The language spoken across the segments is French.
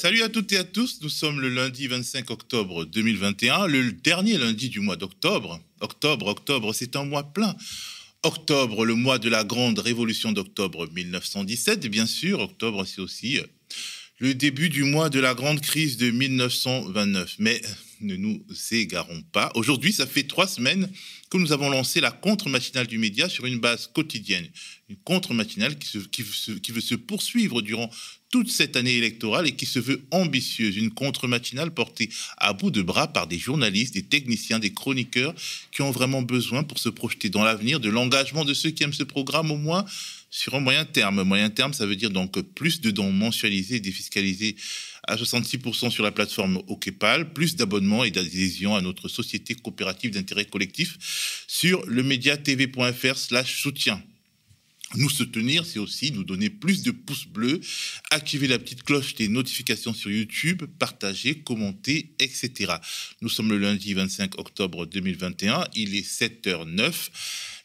Salut à toutes et à tous, nous sommes le lundi 25 octobre 2021, le dernier lundi du mois d'octobre. Octobre, octobre, c'est un mois plein. Octobre, le mois de la grande révolution d'octobre 1917, bien sûr. Octobre, c'est aussi euh, le début du mois de la grande crise de 1929. Mais ne nous égarons pas. Aujourd'hui, ça fait trois semaines que nous avons lancé la contre-matinale du média sur une base quotidienne. Une contre-matinale qui, qui, veut se poursuivre durant toute cette année électorale et qui se veut ambitieuse. Une contre-matinale portée à bout de bras par des journalistes, des techniciens, des chroniqueurs qui ont vraiment besoin pour se projeter dans l'avenir de l'engagement de ceux qui aiment ce programme au moins sur un moyen terme. Moyen terme, ça veut dire donc plus de dons mensualisés défiscalisés à 66% sur la plateforme OKPAL, plus d'abonnements et d'adhésions à notre société coopérative d'intérêt collectif sur le médiatv.fr slash soutien. Nous soutenir, c'est aussi nous donner plus de pouces bleus, activer la petite cloche des notifications sur YouTube, partager, commenter, etc. Nous sommes le lundi 25 octobre 2021, il est 7h09.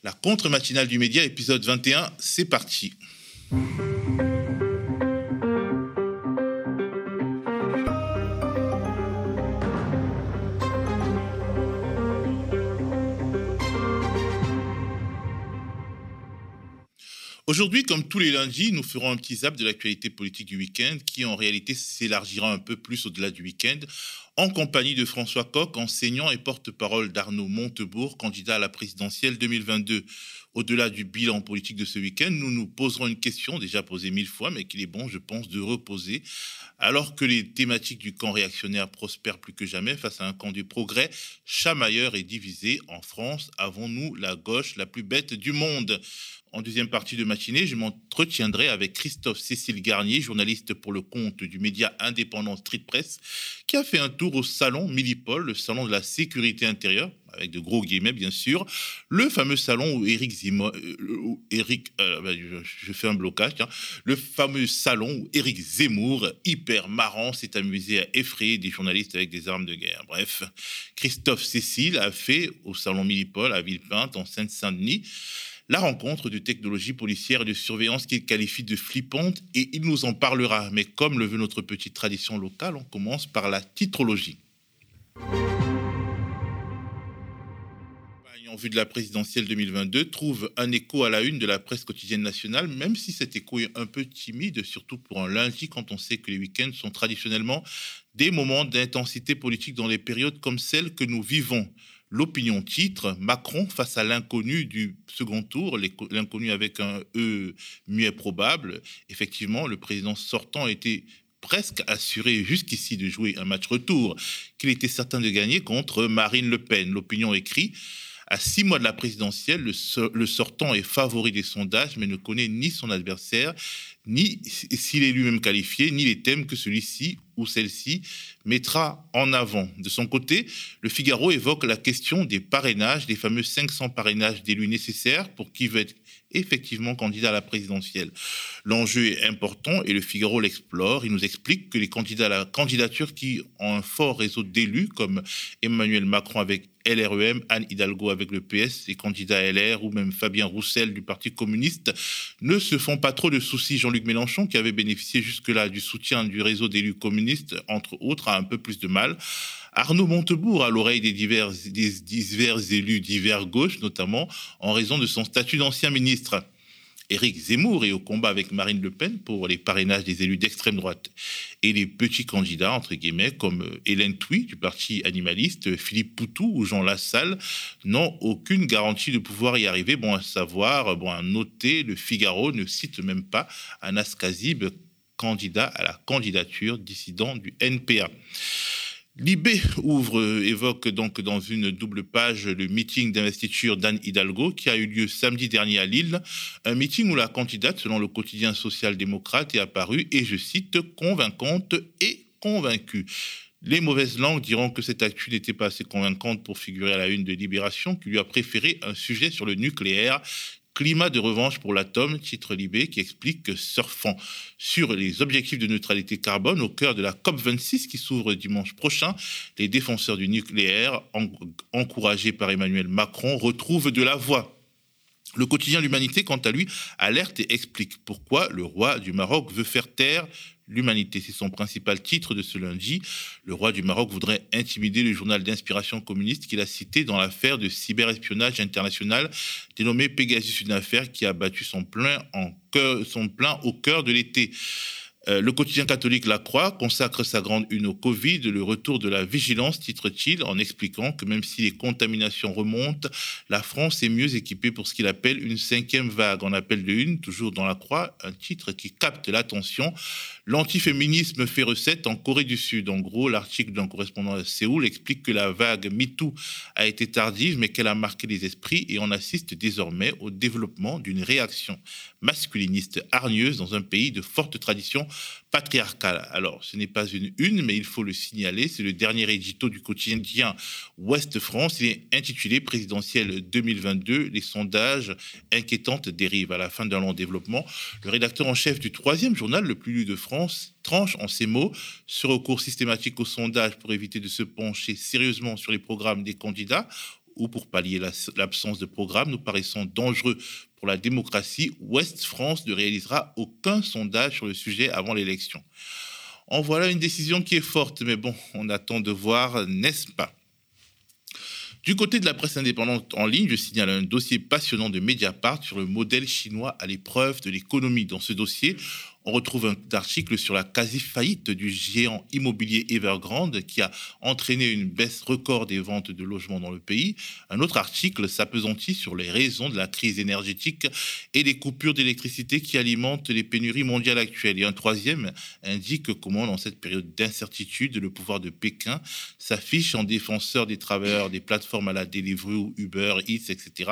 La contre-matinale du média, épisode 21, c'est parti. Aujourd'hui, comme tous les lundis, nous ferons un petit zap de l'actualité politique du week-end qui en réalité s'élargira un peu plus au-delà du week-end en compagnie de François Coq, enseignant et porte-parole d'Arnaud Montebourg, candidat à la présidentielle 2022. Au-delà du bilan politique de ce week-end, nous nous poserons une question déjà posée mille fois, mais qu'il est bon, je pense, de reposer. Alors que les thématiques du camp réactionnaire prospèrent plus que jamais face à un camp du progrès chamailleur et divisé en France, avons-nous la gauche la plus bête du monde? En deuxième partie de matinée, je m'entretiendrai avec Christophe Cécile Garnier, journaliste pour le compte du média indépendant Street Press, qui a fait un tour au salon Millipol, le salon de la sécurité intérieure, avec de gros guillemets bien sûr, le fameux salon où Eric Zemmour, euh, Eric, euh, blocage, le fameux salon où Eric Zemmour, hyper marrant, s'est amusé à effrayer des journalistes avec des armes de guerre. Bref, Christophe Cécile a fait au salon Millipol à Villepinte en Seine-Saint-Denis la rencontre de technologies policières et de surveillance qu'il qualifie de flippante et il nous en parlera. Mais comme le veut notre petite tradition locale, on commence par la titrologie. en vue de la présidentielle 2022 trouve un écho à la une de la presse quotidienne nationale, même si cet écho est un peu timide, surtout pour un lundi quand on sait que les week-ends sont traditionnellement des moments d'intensité politique dans les périodes comme celle que nous vivons. L'opinion titre Macron face à l'inconnu du second tour, l'inconnu avec un E muet probable. Effectivement, le président sortant était presque assuré jusqu'ici de jouer un match retour qu'il était certain de gagner contre Marine Le Pen. L'opinion écrit à six mois de la présidentielle, le, sortant est favori des sondages, mais ne connaît ni son adversaire, ni s'il est lui-même qualifié, ni les thèmes que celui-ci ou celle-ci mettra en avant. De son côté, le Figaro évoque la question des parrainages, des fameux 500 parrainages d'élus nécessaires pour qui veut être effectivement candidat à la présidentielle. L'enjeu est important et le Figaro l'explore. Il nous explique que les candidats à la candidature qui ont un fort réseau d'élus, comme Emmanuel Macron avec LREM, Anne Hidalgo avec le PS, les candidats LR ou même Fabien Roussel du Parti communiste, ne se font pas trop de soucis. Jean-Luc Mélenchon, qui avait bénéficié jusque-là du soutien du réseau d'élus communistes, entre autres, a un peu plus de mal. Arnaud Montebourg, à l'oreille des divers, élus divers gauche, notamment en raison de son statut d'ancien ministre. Éric Zemmour est au combat avec Marine Le Pen pour les parrainages des élus d'extrême droite. Et les petits candidats, entre guillemets, comme euh, Hélène Touy du parti animaliste, Philippe Poutou ou Jean Lassalle, n'ont aucune garantie de pouvoir y arriver. Bon à savoir, bon à noter, le Figaro ne cite même pas Anas Kazib, candidat à la candidature dissident du NPA. Libé ouvre, évoque donc dans une double page le meeting d'investiture d'Anne Hidalgo qui a eu lieu samedi dernier à Lille. Un meeting où la candidate, selon le quotidien social-démocrate, est apparue, et je cite, convaincante et convaincue. Les mauvaises langues diront que cette actu n'était pas assez convaincante pour figurer à la une de Libération, qui lui a préféré un sujet sur le nucléaire Climat de revanche pour l'atome, titre Libé, qui explique que surfant sur les objectifs de neutralité carbone au cœur de la COP26 qui s'ouvre dimanche prochain, les défenseurs du nucléaire, encouragés par Emmanuel Macron, retrouvent de la voix. Le quotidien L'Humanité, quant à lui, alerte et explique pourquoi le roi du Maroc veut faire taire l'humanité. C'est son principal titre de ce lundi. Le roi du Maroc voudrait intimider le journal d'inspiration communiste qu'il a cité dans l'affaire de cyberespionnage international dénommée Pegasus, une affaire qui a battu son plein, son plein au cœur de l'été. Euh, le quotidien catholique La Croix consacre sa grande une au Covid, le retour de la vigilance, titre-t-il, en expliquant que même si les contaminations remontent, la France est mieux équipée pour ce qu'il appelle une cinquième vague. En appel de une, toujours dans La Croix, un titre qui capte l'attention. L'antiféminisme fait recette en Corée du Sud. En gros, l'article d'un correspondant à Séoul explique que la vague MeToo a été tardive, mais qu'elle a marqué les esprits et on assiste désormais au développement d'une réaction masculiniste hargneuse dans un pays de forte tradition patriarcale. Alors, ce n'est pas une une, mais il faut le signaler, c'est le dernier édito du quotidien Ouest France. Il est intitulé Présidentiel 2022, les sondages inquiétantes dérives. À la fin d'un long développement, le rédacteur en chef du troisième journal le plus lu de France tranche en ces mots ce recours systématique au sondage pour éviter de se pencher sérieusement sur les programmes des candidats ou pour pallier l'absence de programme nous paraissant dangereux pour la démocratie, Ouest France ne réalisera aucun sondage sur le sujet avant l'élection. En voilà une décision qui est forte, mais bon, on attend de voir, n'est-ce pas? Du côté de la presse indépendante en ligne, je signale un dossier passionnant de Mediapart sur le modèle chinois à l'épreuve de l'économie. Dans ce dossier, on retrouve un article sur la quasi-faillite du géant immobilier Evergrande qui a entraîné une baisse record des ventes de logements dans le pays. Un autre article s'apesantit sur les raisons de la crise énergétique et des coupures d'électricité qui alimentent les pénuries mondiales actuelles. Et un troisième indique comment, dans cette période d'incertitude, le pouvoir de Pékin s'affiche en défenseur des travailleurs des plateformes à la Deliveroo, Uber, Eats, etc.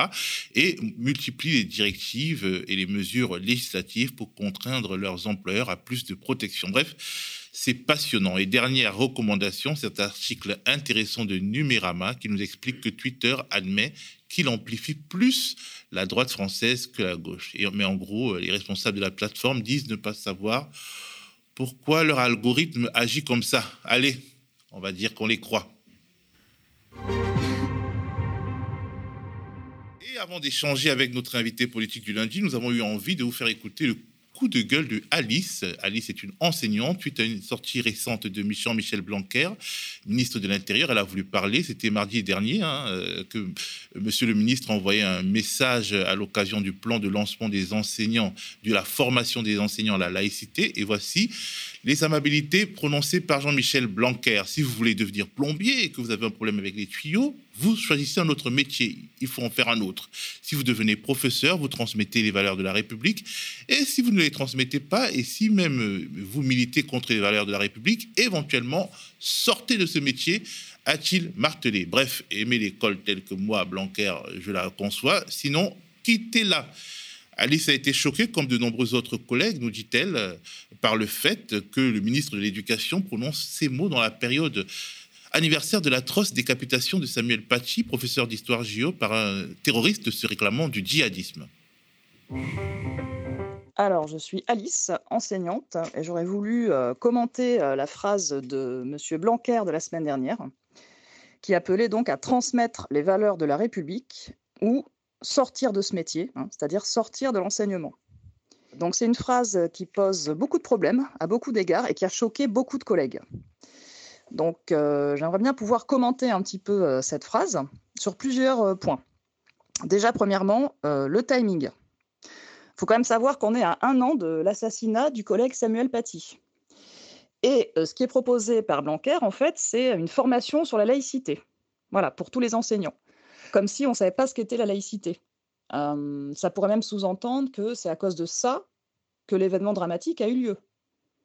et multiplie les directives et les mesures législatives pour contraindre leurs employeurs à plus de protection. Bref, c'est passionnant. Et dernière recommandation, cet article intéressant de Numérama qui nous explique que Twitter admet qu'il amplifie plus la droite française que la gauche. Et, mais en gros, les responsables de la plateforme disent ne pas savoir pourquoi leur algorithme agit comme ça. Allez, on va dire qu'on les croit. Et avant d'échanger avec notre invité politique du lundi, nous avons eu envie de vous faire écouter le de gueule de Alice. Alice est une enseignante. Suite à une sortie récente de Michel Michel Blanquer, ministre de l'Intérieur, elle a voulu parler. C'était mardi dernier hein, euh, que Monsieur le ministre a envoyé un message à l'occasion du plan de lancement des enseignants, de la formation des enseignants à la laïcité. Et voici les amabilités prononcées par Jean-Michel Blanquer. Si vous voulez devenir plombier et que vous avez un problème avec les tuyaux, vous choisissez un autre métier. Il faut en faire un autre. Si vous devenez professeur, vous transmettez les valeurs de la République. Et si vous ne les transmettez pas, et si même euh, vous militez contre les valeurs de la République, éventuellement, sortez de ce métier a-t-il martelé. Bref, aimez l'école telle que moi, Blanquer, je la conçois. Sinon, quittez-la. Alice a été choquée, comme de nombreux autres collègues, nous dit-elle, par le fait que le ministre de l'Éducation prononce ces mots dans la période anniversaire de l'atroce décapitation de Samuel Paty, professeur d'histoire géo, par un terroriste se réclamant du djihadisme. Alors, je suis Alice, enseignante, et j'aurais voulu euh, commenter euh, la phrase de M. Blanquer de la semaine dernière, qui appelait donc à transmettre les valeurs de la République ou sortir de ce métier, hein, c'est-à-dire sortir de l'enseignement. Donc c'est une phrase qui pose beaucoup de problèmes à beaucoup d'égards et qui a choqué beaucoup de collègues. Donc euh, j'aimerais bien pouvoir commenter un petit peu euh, cette phrase sur plusieurs euh, points. Déjà, premièrement, le timing. Il faut quand même savoir qu'on est à un an de l'assassinat du collègue Samuel Paty. Et ce qui est proposé par Blanquer, en fait, c'est une formation sur la laïcité. Voilà, pour tous les enseignants comme si on ne savait pas ce qu'était la laïcité. ça pourrait même sous-entendre que c'est à cause de ça que l'événement dramatique a eu lieu.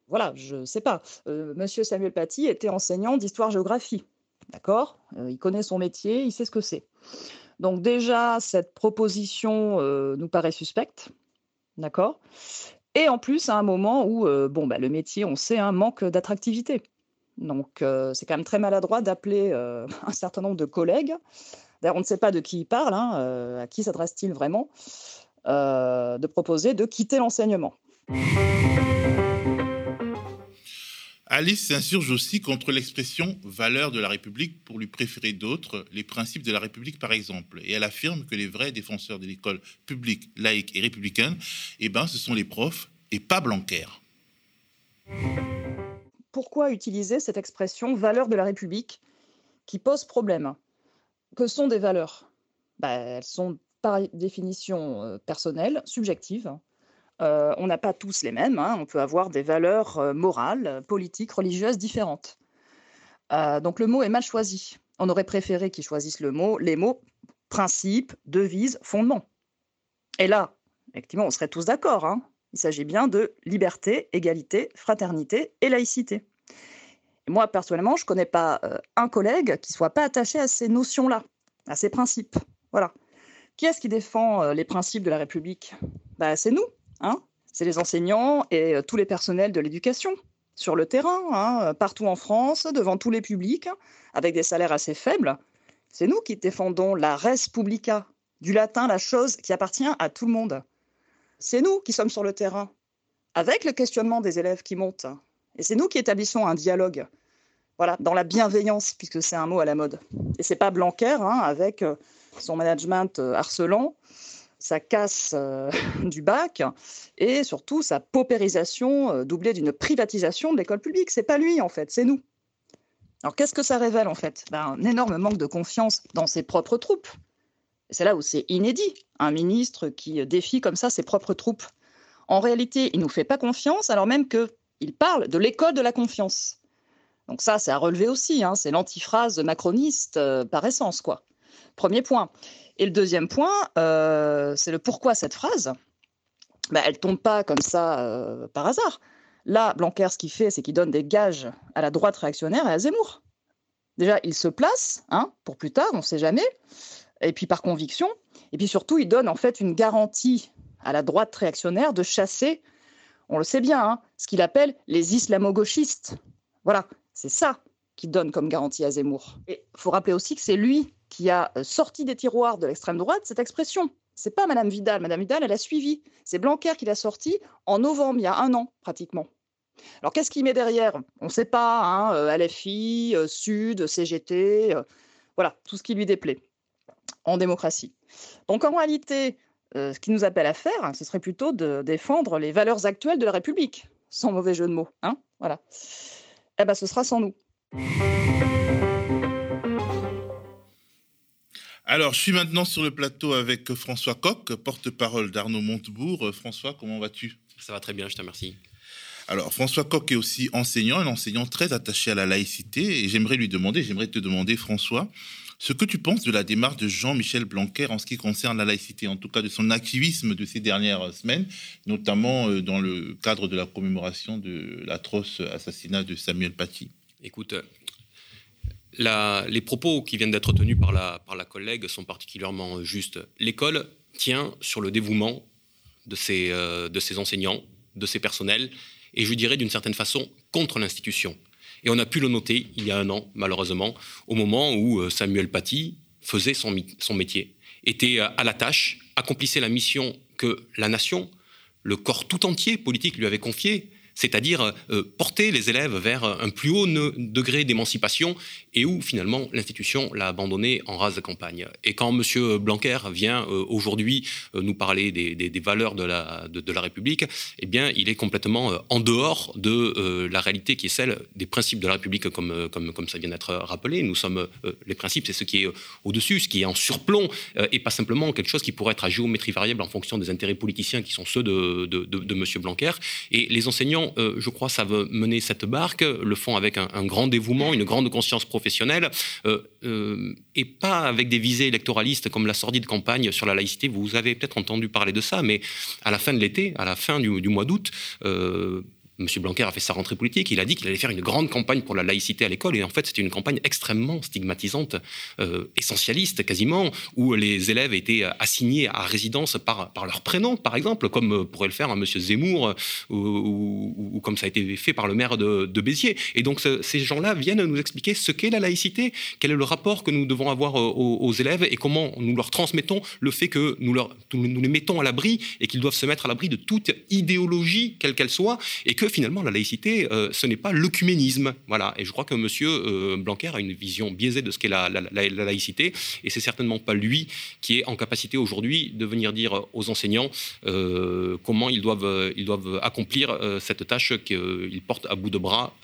Voilà, je ne sais pas. Monsieur Samuel Paty était enseignant d'histoire-géographie. D'accord? Il connaît son métier, il sait ce que c'est. Donc déjà, cette proposition nous paraît suspecte. D'accord? Et en plus, à un moment où bon, bah, le métier, on sait, un manque d'attractivité. Donc c'est quand même très maladroit d'appeler un certain nombre de collègues D'ailleurs, on ne sait pas de qui il parle, hein, euh, à qui s'adresse-t-il vraiment, euh, de proposer de quitter l'enseignement. Alice s'insurge aussi contre l'expression valeur de la République pour lui préférer d'autres, les principes de la République par exemple. Et elle affirme que les vrais défenseurs de l'école publique, laïque et républicaine, eh ben, ce sont les profs et pas Blanquer. Pourquoi utiliser cette expression valeur de la République qui pose problème? Que sont des valeurs? Ben, Elles sont par définition euh, personnelles, subjectives, euh, on n'a pas tous les mêmes. Hein. On peut avoir des valeurs euh, morales, politiques, religieuses différentes. Donc le mot est mal choisi. On aurait préféré qu'ils choisissent le mot, les mots principe, devise, fondement. Et là, effectivement, on serait tous d'accord. Hein. Il s'agit bien de liberté, égalité, fraternité et laïcité. Moi, personnellement, je ne connais pas un collègue qui soit pas attaché à ces notions-là, à ces principes. Voilà. Qui est-ce qui défend les principes de la République? Bah, C'est nous, Hein. c'est les enseignants et euh, tous les personnels de l'éducation sur le terrain, hein, euh, partout en France, devant tous les publics, avec des salaires assez faibles. C'est nous qui défendons la res publica, du latin la chose qui appartient à tout le monde. C'est nous qui sommes sur le terrain, avec le questionnement des élèves qui montent. Et c'est nous qui établissons un dialogue, voilà, dans la bienveillance, puisque c'est un mot à la mode. Et c'est pas Blanquer, hein, avec euh, son management harcelant, sa casse euh, du bac et surtout sa paupérisation euh, doublée d'une privatisation de l'école publique. C'est pas lui en fait, c'est nous. Alors qu'est-ce que ça révèle en fait? Ben, Un énorme manque de confiance dans ses propres troupes. C'est là où c'est inédit, un ministre qui défie comme ça ses propres troupes. En réalité, il ne nous fait pas confiance alors même qu'il parle de l'école de la confiance. Donc ça, c'est à relever aussi, hein. c'est l'antiphrase macroniste euh, par essence. quoi. Premier point. Et le deuxième point, euh, c'est le pourquoi cette phrase. Bah, elle ne tombe pas comme ça euh, par hasard. Là, Blanquer, ce qu'il fait, c'est qu'il donne des gages à la droite réactionnaire et à Zemmour. Déjà, il se place, hein, pour plus tard, on ne sait jamais, et puis par conviction. Et puis surtout, il donne en fait une garantie à la droite réactionnaire de chasser, on le sait bien, hein, ce qu'il appelle les islamo-gauchistes. Voilà, c'est ça qu'il donne comme garantie à Zemmour. Il faut rappeler aussi que c'est lui qui a euh, sorti des tiroirs de l'extrême droite cette expression. C'est pas Madame Vidal. Madame Vidal, elle a suivi. C'est Blanquer qui l'a sorti en novembre, il y a un an pratiquement. Alors qu'est-ce qu'il met derrière? On ne sait pas. Hein, euh, LFI, euh, Sud, CGT, voilà, tout ce qui lui déplaît en démocratie. Donc en réalité, ce qui nous appelle à faire, ce serait plutôt de défendre les valeurs actuelles de la République, sans mauvais jeu de mots. Hein voilà. Eh ben, ce sera sans nous. Alors, je suis maintenant sur le plateau avec François Coq, porte-parole d'Arnaud Montebourg. François, comment vas-tu? Ça va très bien, je te remercie. Alors, François Coq est aussi enseignant, un enseignant très attaché à la laïcité. Et j'aimerais lui demander, j'aimerais te demander, François, ce que tu penses de la démarche de Jean-Michel Blanquer en ce qui concerne la laïcité, en tout cas de son activisme de ces dernières semaines, notamment euh, dans le cadre de la commémoration de l'atroce assassinat de Samuel Paty? Écoute, les propos qui viennent d'être tenus par la, par la collègue sont particulièrement justes. L'école tient sur le dévouement de euh, de ses enseignants, de ses personnels, et je dirais d'une certaine façon contre l'institution. Et on a pu le noter il y a un an, malheureusement, au moment où euh, Samuel Paty faisait son, métier, était euh, à la tâche, accomplissait la mission que la nation, le corps tout entier politique lui avait confiée, c'est-à-dire euh, porter les élèves vers un plus haut degré d'émancipation et où finalement l'institution l'a abandonné en rase de campagne. Et quand M. Blanquer vient euh, aujourd'hui euh, nous parler des, valeurs de la, République, eh bien, il est complètement en dehors de la réalité qui est celle des principes de la République, comme ça vient d'être rappelé. Nous sommes les principes, c'est ce qui est au-dessus, ce qui est en surplomb, et pas simplement quelque chose qui pourrait être à géométrie variable en fonction des intérêts politiciens qui sont ceux de, de, de M. Blanquer. Et les enseignants euh, je crois, savent mener cette barque, le font avec un, grand dévouement, une grande conscience professionnelle, euh, euh, et pas avec des visées électoralistes comme la sordide campagne sur la laïcité. Vous avez peut-être entendu parler de ça, mais à la fin de l'été, à la fin du, du mois d'août, M. Blanquer a fait sa rentrée politique, il a dit qu'il allait faire une grande campagne pour la laïcité à l'école, et en fait c'était une campagne extrêmement stigmatisante, euh, essentialiste quasiment, où les élèves étaient assignés à résidence par, leur prénom, par exemple, comme pourrait le faire un M. Zemmour, ou, comme ça a été fait par le maire de, Béziers. Et donc ces gens-là viennent nous expliquer ce qu'est la laïcité, quel est le rapport que nous devons avoir euh, aux, élèves, et comment nous leur transmettons le fait que nous, nous les mettons à l'abri, et qu'ils doivent se mettre à l'abri de toute idéologie, quelle qu'elle soit, et que finalement la laïcité, ce n'est pas l'œcuménisme. Voilà. Et je crois que M. Blanquer a une vision biaisée de ce qu'est la, la, laïcité, et c'est certainement pas lui qui est en capacité aujourd'hui de venir dire aux enseignants comment ils doivent, ils doivent accomplir cette tâche qu'ils portent à bout de bras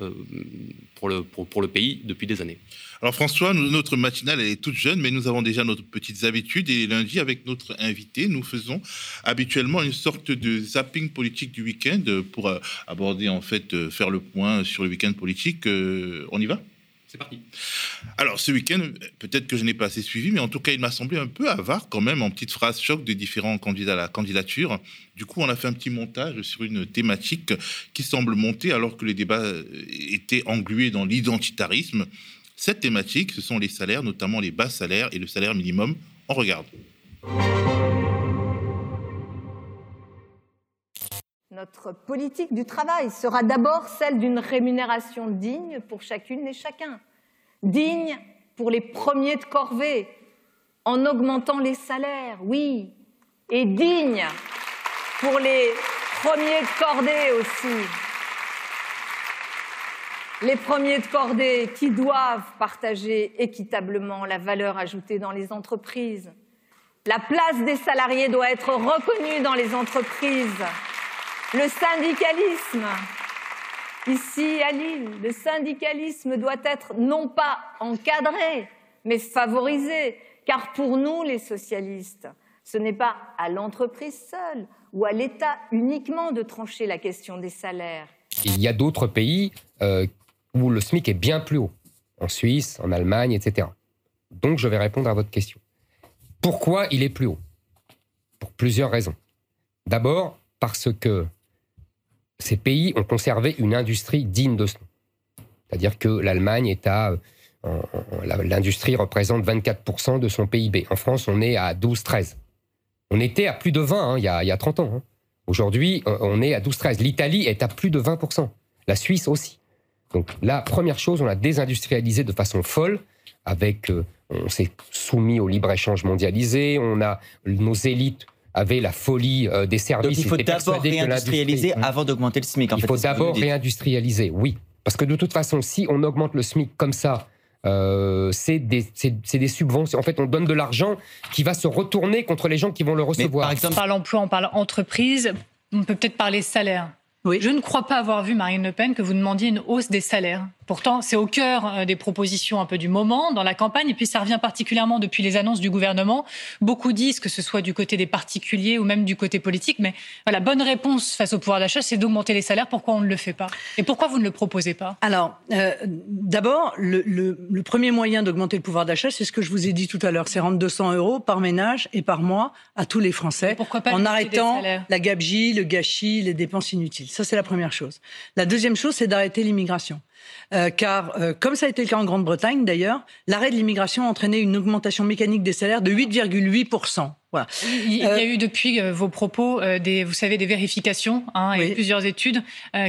pour le, pour le pays depuis des années. Alors François, notre matinale est toute jeune, mais nous avons déjà nos petites habitudes. Et lundi, avec notre invité, nous faisons habituellement une sorte de zapping politique du week-end pour euh, aborder, en fait, euh, faire le point sur le week-end politique. Euh, on y va? C'est parti. Alors, ce week-end, peut-être que je n'ai pas assez suivi, mais en tout cas, il m'a semblé un peu avare quand même en petites phrases choc de différents candidats à la candidature. Du coup, on a fait un petit montage sur une thématique qui semble monter alors que les débats étaient englués dans l'identitarisme. Cette thématique, ce sont les salaires, notamment les bas salaires et le salaire minimum. On regarde. Notre politique du travail sera d'abord celle d'une rémunération digne pour chacune et chacun. Digne pour les premiers de corvée, en augmentant les salaires, oui, et digne pour les premiers de cordée aussi les premiers de cordée qui doivent partager équitablement la valeur ajoutée dans les entreprises. La place des salariés doit être reconnue dans les entreprises. Le syndicalisme, ici à Lille, le syndicalisme doit être non pas encadré, mais favorisé, car pour nous, les socialistes, ce n'est pas à l'entreprise seule ou à l'État uniquement de trancher la question des salaires. Il y a d'autres pays euh, où le SMIC est bien plus haut, en Suisse, en Allemagne, etc. Donc je vais répondre à votre question. Pourquoi il est plus haut? Pour plusieurs raisons. D'abord, parce que ces pays ont conservé une industrie digne de ce nom. C'est-à-dire que l'Allemagne est à... L'industrie représente 24% de son PIB. En France, on est à 12-13. On était à plus de 20 hein, il, y a, il, y a, 30 ans. Hein. Aujourd'hui, on est à 12-13. L'Italie est à plus de 20%. La Suisse aussi. Donc la première chose, on a désindustrialisé de façon folle avec, euh, on s'est soumis au libre-échange mondialisé, on a, nos élites avaient la folie euh, des services. Donc il faut d'abord réindustrialiser avant d'augmenter le SMIC. il faut d'abord réindustrialiser, oui. Parce que de toute façon, si on augmente le SMIC comme ça, euh, c'est des, des, subventions. En fait, on donne de l'argent qui va se retourner contre les gens qui vont le recevoir. par exemple, on parle emploi, on parle entreprise, on peut peut-être parler salaire. Je ne crois pas avoir vu, Marine Le Pen, que vous demandiez une hausse des salaires. Pourtant, c'est au cœur euh, des propositions un peu du moment, dans la campagne, et puis ça revient particulièrement depuis les annonces du gouvernement. Beaucoup disent que ce soit du côté des particuliers ou même du côté politique, mais la bonne réponse face au pouvoir d'achat, c'est d'augmenter les salaires. Pourquoi on ne le fait pas? Et pourquoi vous ne le proposez pas? Alors, euh, d'abord, le, premier moyen d'augmenter le pouvoir d'achat, c'est ce que je vous ai dit tout à l'heure, c'est rendre 200 euros par ménage et par mois à tous les Français, pourquoi pas en arrêtant la gabegie, le gâchis, les dépenses inutiles. Ça, c'est la première chose. La deuxième chose, c'est d'arrêter l'immigration. Euh, car, euh, comme ça a été le cas en Grande-Bretagne d'ailleurs, l'arrêt de l'immigration a entraîné une augmentation mécanique des salaires de 8,8%. Voilà. Il y a eu depuis euh, vos propos des, vous savez, des vérifications hein, et plusieurs études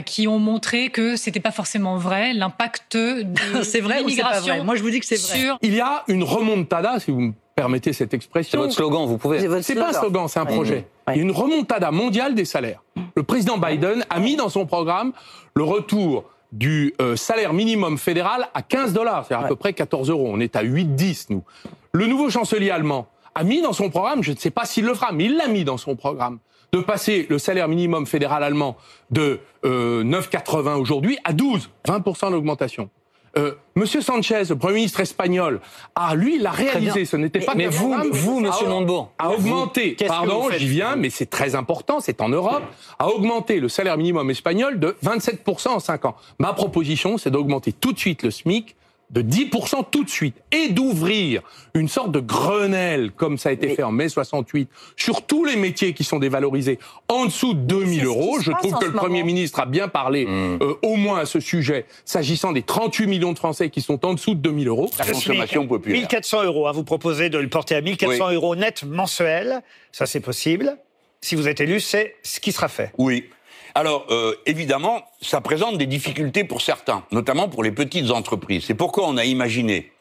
qui ont montré que c'était pas forcément vrai l'impact de c'est vrai ou c'est pas vrai Moi, je vous dis que c'est vrai. Il y a une remontada, si vous me permettez cette expression. C'est votre slogan, vous pouvez. C'est pas un slogan, c'est un projet. Il y a une remontada mondiale des salaires. Le président Biden a mis dans son programme le retour du euh, salaire minimum fédéral à 15 dollars, c'est-à-dire à peu près 14 euros. On est à 8-10, nous. Le nouveau chancelier allemand a mis dans son programme, je ne sais pas s'il le fera, mais il l'a mis dans son programme, de passer le salaire minimum fédéral allemand de 9,80 euh, aujourd'hui à 12, 20% d'augmentation. Euh, Monsieur Sanchez, le Premier ministre espagnol, a lui l'a réalisé. Ce n'était pas. Mais vous, vous, Monsieur Montebourg, a augmenté. Pardon, j'y viens, mais c'est très important. C'est en Europe, a augmenté le salaire minimum espagnol de 27% en 5 ans. Ma proposition, c'est d'augmenter tout de suite le SMIC de 10% tout de suite et d'ouvrir une sorte de Grenelle, comme ça a été fait en mai 68, sur tous les métiers qui sont dévalorisés en dessous de 2000 euros. Je trouve que le Premier ministre a bien parlé mmh. euh, au moins à ce sujet, s'agissant des 38 millions de Français qui sont en dessous de 2000 euros. La consommation populaire. 1400 euros, à hein, vous proposez de le porter à 1400 euros net mensuel, ça c'est possible. Si vous êtes élu, c'est ce qui sera fait. Oui. Alors, euh, évidemment, ça présente des difficultés pour certains, notamment pour les petites entreprises. C'est pourquoi on a imaginé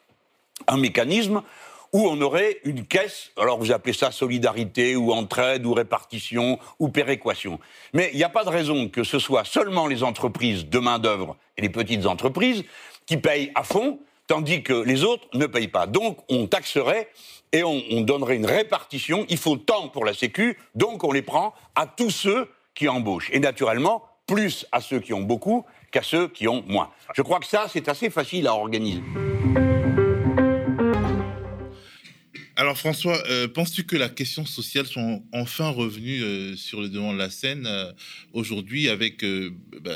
un mécanisme où on aurait une caisse, alors vous appelez ça solidarité ou entraide ou répartition ou péréquation. Mais il n'y a pas de raison que ce soit seulement les entreprises de main-d'œuvre et les petites entreprises qui payent à fond, tandis que les autres ne payent pas. Donc on taxerait et on, on donnerait une répartition. Il faut tant pour la Sécu, donc on les prend à tous ceux qui embauchent. Et naturellement, plus à ceux qui ont beaucoup qu'à ceux qui ont moins. Je crois que ça, c'est assez facile à organiser. Alors François, euh, penses-tu que la question sociale sont enfin revenue euh, sur le devant de la scène euh, aujourd'hui avec bah,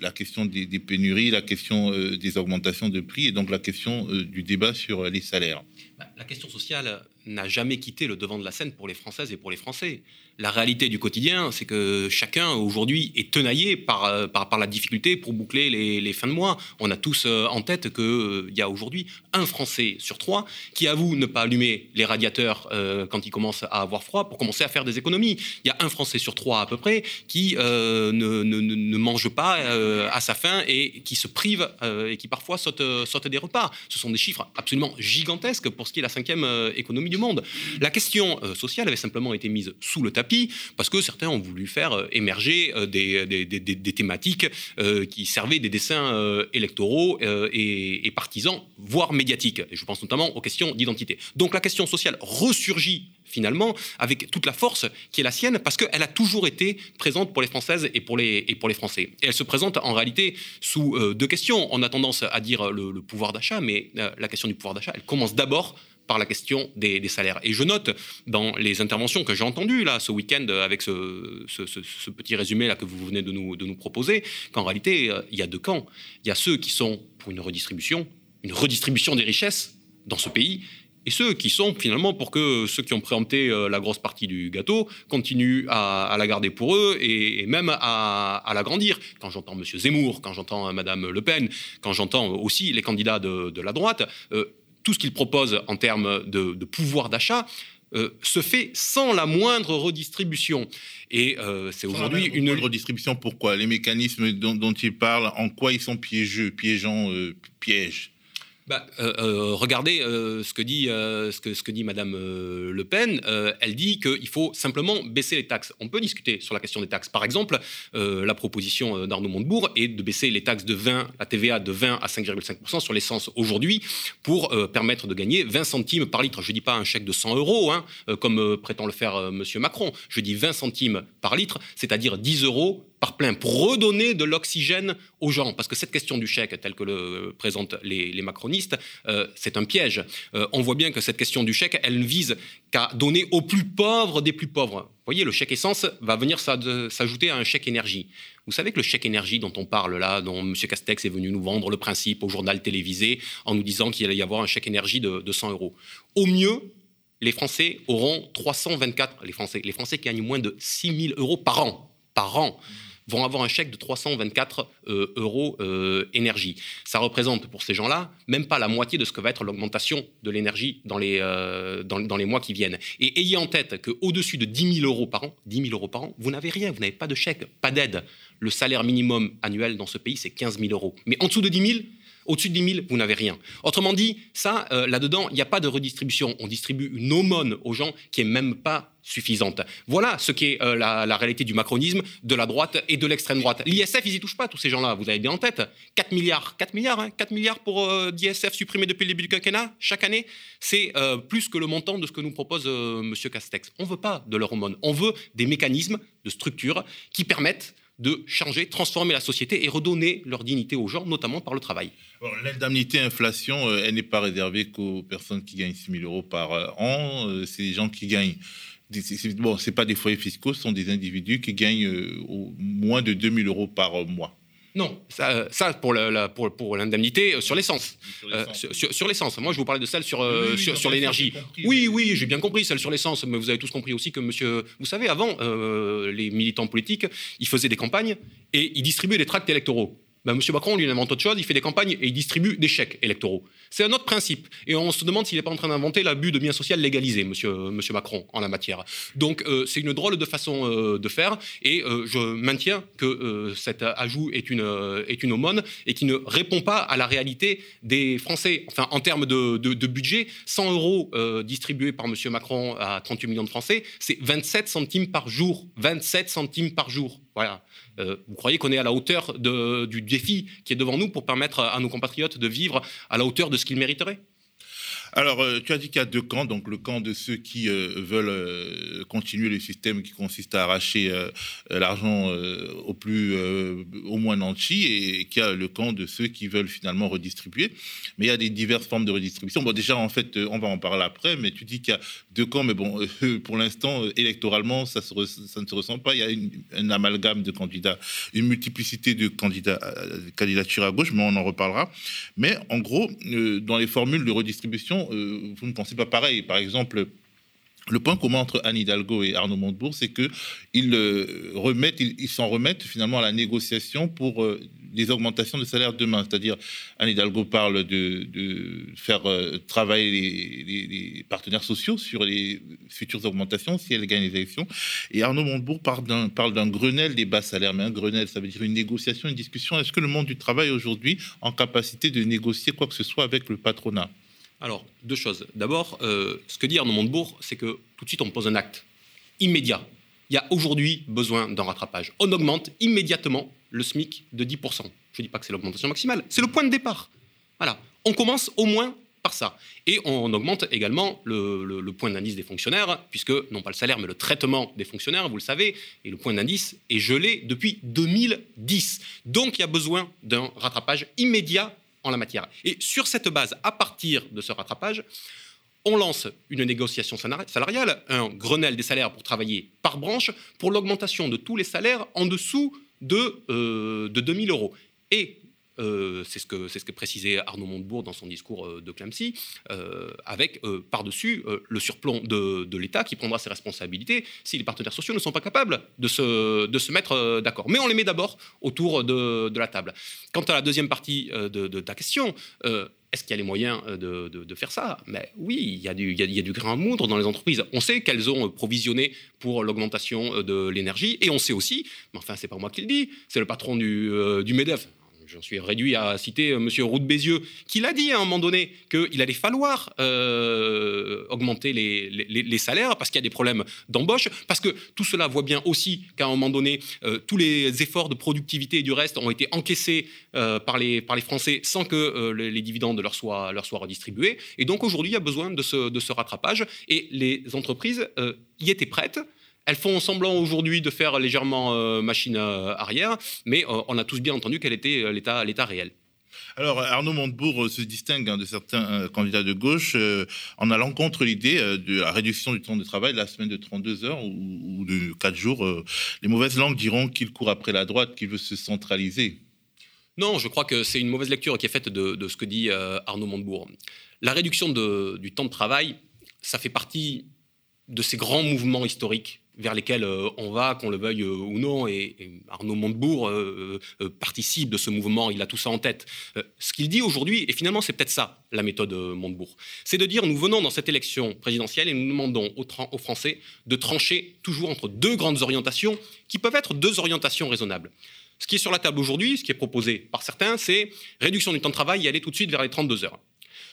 la question des, des, pénuries, la question des augmentations de prix et donc la question du débat sur les salaires? Bah, La question sociale n'a jamais quitté le devant de la scène pour les Françaises et pour les Français la réalité du quotidien, c'est que chacun aujourd'hui est tenaillé par, euh, par, par, la difficulté pour boucler les, fins de mois. On a tous euh, en tête qu'il euh, y a aujourd'hui un Français sur trois qui avoue ne pas allumer les radiateurs quand il commence à avoir froid pour commencer à faire des économies. Il y a un Français sur trois à peu près qui ne, ne, ne, mange pas à sa faim et qui se prive et qui parfois saute, saute, des repas. Ce sont des chiffres absolument gigantesques pour ce qui est la cinquième économie du monde. La question sociale avait simplement été mise sous le tapis parce que certains ont voulu faire euh, émerger euh, des, thématiques euh, qui servaient des dessins électoraux et, partisans, voire médiatiques. Et je pense notamment aux questions d'identité. Donc la question sociale ressurgit finalement, avec toute la force qui est la sienne, parce qu'elle a toujours été présente pour les Françaises et pour les, et pour les Français. Et elle se présente en réalité sous deux questions. On a tendance à dire le pouvoir d'achat, mais la question du pouvoir d'achat, elle commence d'abord par la question des, salaires. Et je note dans les interventions que j'ai entendues là ce week-end avec ce, petit résumé là que vous venez de nous, proposer, qu'en réalité euh, il y a deux camps. Il y a ceux qui sont pour une redistribution, une redistribution des richesses dans ce pays, et ceux qui sont finalement pour que ceux qui ont préempté euh, la grosse partie du gâteau continuent à, la garder pour eux et, même à, l'agrandir. Quand j'entends M. Zemmour, quand j'entends Mme Le Pen, quand j'entends aussi les candidats de, la droite, euh, tout ce qu'il propose en termes de, pouvoir d'achat euh, se fait sans la moindre redistribution. Et euh, c'est aujourd'hui une redistribution. Pourquoi? Les mécanismes dont, il parle, en quoi ils sont piégeux, piégeants, euh, pièges? Bah, euh, euh, regardez euh, ce, que dit, dit Madame Le Pen. elle dit qu'il faut simplement baisser les taxes. On peut discuter sur la question des taxes. Par exemple, la proposition d'Arnaud Montebourg est de baisser les taxes de 20, la TVA de 20 à 5,5% sur l'essence aujourd'hui pour permettre de gagner 20 centimes par litre. Je ne dis pas un chèque de 100 euros, hein, comme prétend le faire Monsieur Macron. Je dis 20 centimes par litre, c'est-à-dire 10 euros par plein pour redonner de l'oxygène aux gens. Parce que cette question du chèque, telle que le présentent les, macronistes, euh, c'est un piège. Euh, on voit bien que cette question du chèque, elle ne vise qu'à donner aux plus pauvres des plus pauvres. Vous voyez, le chèque essence va venir s'ajouter à un chèque énergie. Vous savez que le chèque énergie dont on parle là, dont M. Castex est venu nous vendre le principe au journal télévisé en nous disant qu'il allait y avoir un chèque énergie de, de 100 euros. Au mieux, les Français auront 324, les Français, les Français qui gagnent moins de 6 000 euros par an, par an vont avoir un chèque de 324 euh, euros euh, énergie. Ça représente pour ces gens-là même pas la moitié de ce que va être l'augmentation de l'énergie dans, les euh, dans, les mois qui viennent. Et ayez en tête qu'au-dessus de 10 000 euros par an, 10 000 euros par an, vous n'avez rien, vous n'avez pas de chèque, pas d'aide. Le salaire minimum annuel dans ce pays, c'est 15 000 euros. Mais en dessous de 10 000, au-dessus de 10 000, vous n'avez rien. Autrement dit, ça, euh, là-dedans, il n'y a pas de redistribution. On distribue une aumône aux gens qui est même pas suffisante. Voilà ce qu'est euh, la, réalité du macronisme, de la droite et de l'extrême droite. L'ISF, ils y touchent pas, tous ces gens-là. Vous avez bien en tête. 4 milliards. 4 milliards, hein 4 milliards pour euh, d'ISF supprimé depuis le début du quinquennat, chaque année. C'est plus que le montant de ce que nous propose M. Castex. On ne veut pas de leur aumône. On veut des mécanismes de structure qui permettent de changer, transformer la société et redonner leur dignité aux gens, notamment par le travail. L'indemnité inflation, euh, elle n'est pas réservée qu'aux personnes qui gagnent 6 000 euros par euh, an. Euh, c'est des gens qui gagnent. Bon, c'est pas des foyers fiscaux, ce sont des individus qui gagnent moins de 2 000 euros par mois. Non, ça, ça pour, pour, l'indemnité euh, sur l'essence. Sur l'essence. Moi, je vous parlais de celle sur, euh, sur, l'énergie. Oui, oui, j'ai bien compris celle sur l'essence, mais vous avez tous compris aussi que monsieur. Vous savez, avant, euh, les militants politiques, ils faisaient des campagnes et ils distribuaient des tracts électoraux. Ben, M. Macron, lui, il invente autre chose, il fait des campagnes et il distribue des chèques électoraux. C'est un autre principe. Et on se demande s'il n'est pas en train d'inventer l'abus de biens sociaux légalisés. Monsieur, Macron, en la matière. Donc, euh, c'est une drôle de façon euh, de faire. Et euh, je maintiens que cet ajout est une, est une aumône et qui ne répond pas à la réalité des Français. Enfin, en termes de, de budget, 100 euros distribués par M. Macron à 38 millions de Français, c'est 27 centimes par jour. 27 centimes par jour. Voilà. Euh, vous croyez qu'on est à la hauteur du défi qui est devant nous pour permettre à nos compatriotes de vivre à la hauteur de ce qu'ils mériteraient? Alors, euh, tu as dit qu'il y a deux camps. Donc, le camp de ceux qui euh, veulent euh, continuer le système qui consiste à arracher l'argent au plus, au moins nanti, et qui a le camp de ceux qui veulent finalement redistribuer. Mais il y a des diverses formes de redistribution. Bon, déjà, en fait, on va en parler après, mais tu dis qu'il y a deux camps. Mais bon, pour l'instant, électoralement, ça, ça, ne se ressent pas. Il y a une, un amalgame de candidats, une multiplicité de candidats, candidatures à gauche, mais on en reparlera. Mais en gros, dans les formules de redistribution, euh, vous ne pensez pas pareil. Par exemple, le point commun entre Anne Hidalgo et Arnaud Montebourg, c'est qu'ils euh, remettent, ils s'en remettent finalement à la négociation pour euh, des augmentations de salaire demain. C'est-à-dire, Anne Hidalgo parle de, faire travailler les, partenaires sociaux sur les futures augmentations si elle gagne les élections. Et Arnaud Montebourg parle d'un Grenelle des bas salaires. Mais un Grenelle, ça veut dire une négociation, une discussion. Est-ce que le monde du travail aujourd'hui en capacité de négocier quoi que ce soit avec le patronat? Alors, deux choses. D'abord, euh, ce que dit Arnaud Montebourg, c'est que tout de suite, on pose un acte immédiat. Il y a aujourd'hui besoin d'un rattrapage. On augmente immédiatement le SMIC de 10%. Je ne dis pas que c'est l'augmentation maximale, c'est le point de départ. Voilà. On commence au moins par ça. Et on augmente également le, point d'indice des fonctionnaires, puisque non pas le salaire, mais le traitement des fonctionnaires, vous le savez, et le point d'indice est gelé depuis 2010. Donc il y a besoin d'un rattrapage immédiat la matière. Et sur cette base, à partir de ce rattrapage, on lance une négociation salariale, un Grenelle des salaires pour travailler par branche, pour l'augmentation de tous les salaires en dessous de, euh, de 2000 euros. Et c'est ce, que, ce que précisait Arnaud Montebourg dans son discours euh, de Clamcy, euh, avec par-dessus le surplomb de, l'État qui prendra ses responsabilités si les partenaires sociaux ne sont pas capables de se, mettre d'accord. Mais on les met d'abord autour de, la table. Quant à la deuxième partie de, ta question, est-ce qu'il y a les moyens de, faire ça? Mais oui, il y, a du, grain à moudre dans les entreprises. On sait qu'elles ont provisionné pour l'augmentation de l'énergie, et on sait aussi, mais enfin, c'est pas moi qui le dis, c'est le patron du MEDEF, j'en suis réduit à citer euh, M. Roux de Bézieux, qui l'a dit à un moment donné qu'il allait falloir euh, augmenter les, salaires parce qu'il y a des problèmes d'embauche, parce que tout cela voit bien aussi qu'à un moment donné, euh, tous les efforts de productivité et du reste ont été encaissés par, les, Français sans que les, dividendes leur soient, redistribués. Et donc aujourd'hui, il y a besoin de ce rattrapage et les entreprises y étaient prêtes. Elles font semblant aujourd'hui de faire légèrement euh, machine euh, arrière, mais euh, on a tous bien entendu quel était l'état, réel. Alors, Arnaud Montebourg se distingue hein, de certains candidats de gauche en allant contre l'idée de la réduction du temps de travail, de la semaine de 32 heures ou, de 4 jours. les mauvaises langues diront qu'il court après la droite, qu'il veut se centraliser. Non, je crois que c'est une mauvaise lecture qui est faite de, ce que dit Arnaud Montebourg. La réduction du temps de travail, ça fait partie de ces grands mouvements historiques vers lesquels euh, on va, qu'on le veuille euh, ou non, et, Arnaud Montebourg euh, participe de ce mouvement, il a tout ça en tête. ce qu'il dit aujourd'hui, et finalement c'est peut-être ça la méthode Montebourg, c'est de dire nous venons dans cette élection présidentielle et nous demandons aux, aux, Français de trancher toujours entre deux grandes orientations qui peuvent être deux orientations raisonnables. Ce qui est sur la table aujourd'hui, ce qui est proposé par certains, c'est réduction du temps de travail et aller tout de suite vers les 32 heures.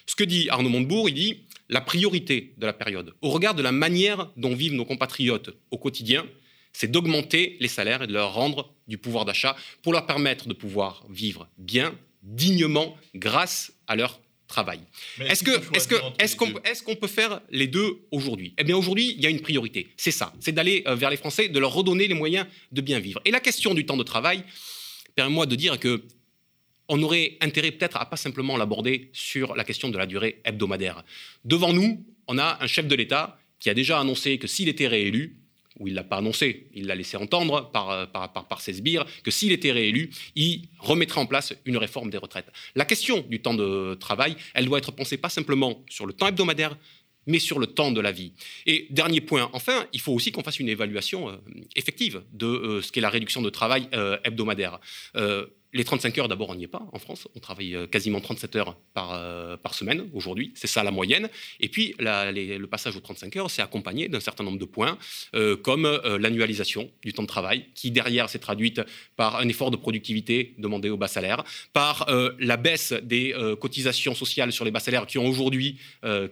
Ce que dit Arnaud Montebourg, il dit la priorité de la période, au regard de la manière dont vivent nos compatriotes au quotidien, c'est d'augmenter les salaires et de leur rendre du pouvoir d'achat pour leur permettre de pouvoir vivre bien, dignement, grâce à leur travail. Est-ce que, qu'on, est-ce qu'on peut faire les deux aujourd'hui? Eh bien, aujourd'hui, il y a une priorité. C'est ça. C'est d'aller euh, vers les Français, de leur redonner les moyens de bien vivre. Et la question du temps de travail permet-moi de dire que on aurait intérêt peut-être à pas simplement l'aborder sur la question de la durée hebdomadaire. Devant nous, on a un chef de l'État qui a déjà annoncé que s'il était réélu, ou il ne l'a pas annoncé, il l'a laissé entendre par, par, par, ses sbires, que s'il était réélu, il remettrait en place une réforme des retraites. La question du temps de travail, elle doit être pensée pas simplement sur le temps hebdomadaire, mais sur le temps de la vie. Et dernier point, enfin, il faut aussi qu'on fasse une évaluation euh, effective de euh, ce qu'est la réduction de travail euh, hebdomadaire les 35 heures, d'abord, on n'y est pas en France. On travaille euh, quasiment 37 heures par, euh, par semaine aujourd'hui. C'est ça la moyenne. Et puis, le passage aux 35 heures, c'est accompagné d'un certain nombre de points, euh, comme l'annualisation du temps de travail, qui derrière s'est traduite par un effort de productivité demandé au bas salaire, par la baisse des cotisations sociales sur les bas salaires qui ont aujourd'hui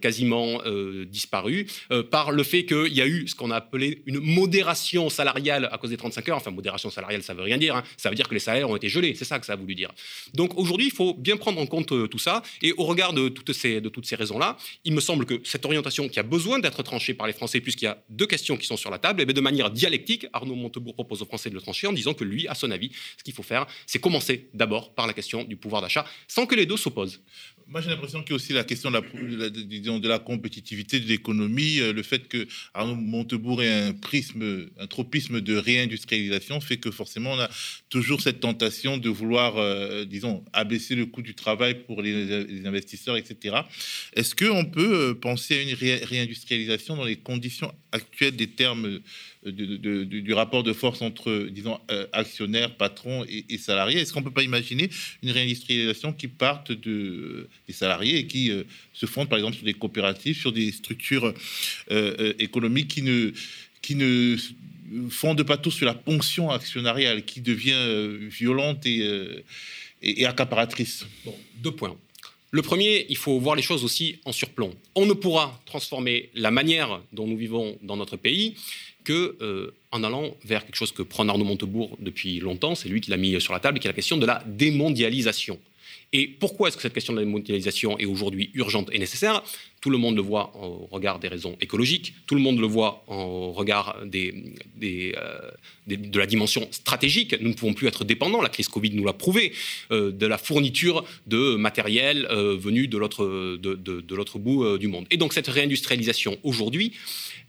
quasiment disparu, par le fait qu'il y a eu ce qu'on a appelé une modération salariale à cause des 35 heures. Enfin, modération salariale, ça veut rien dire. Hein. Ça veut dire que les salaires ont été gelés. C'est ça que ça a voulu dire. Donc aujourd'hui, il faut bien prendre en compte euh, tout ça. Et au regard de toutes ces, ces raisons-là, il me semble que cette orientation qui a besoin d'être tranchée par les Français, puisqu'il y a deux questions qui sont sur la table, et de manière dialectique, Arnaud Montebourg propose aux Français de le trancher en disant que lui, à son avis, ce qu'il faut faire, c'est commencer d'abord par la question du pouvoir d'achat, sans que les deux s'opposent. Moi, j'ai l'impression qu'il y a aussi la question de la, compétitivité de l'économie. Euh, le fait que Arnaud Montebourg ait un prisme, un tropisme de réindustrialisation fait que forcément, on a toujours cette tentation de vouloir, euh, disons, abaisser le coût du travail pour les, investisseurs, etc. Est-ce qu'on peut euh, penser à une réindustrialisation dans les conditions actuelles des termes du rapport de force entre, disons, euh, actionnaires, patrons et, salariés. Est-ce qu'on ne peut pas imaginer une réindustrialisation qui parte de, des salariés et qui euh, se fonde, par exemple, sur des coopératives, sur des structures euh, économiques qui ne, qui ne fondent pas tout sur la ponction actionnariale, qui devient violente et, et, accaparatrice Deux points. Le premier, il faut voir les choses aussi en surplomb. On ne pourra transformer la manière dont nous vivons dans notre pays que euh, en allant vers quelque chose que prend Arnaud Montebourg depuis longtemps, c'est lui qui l'a mis sur la table, qui est la question de la démondialisation. Et pourquoi est-ce que cette question de la démondialisation est aujourd'hui urgente et nécessaire? Tout le monde le voit au regard des raisons écologiques, tout le monde le voit au regard euh, de la dimension stratégique. Nous ne pouvons plus être dépendants, la crise Covid nous l'a prouvé, euh, de la fourniture de matériel venu de l'autre bout du monde. Et donc cette réindustrialisation aujourd'hui,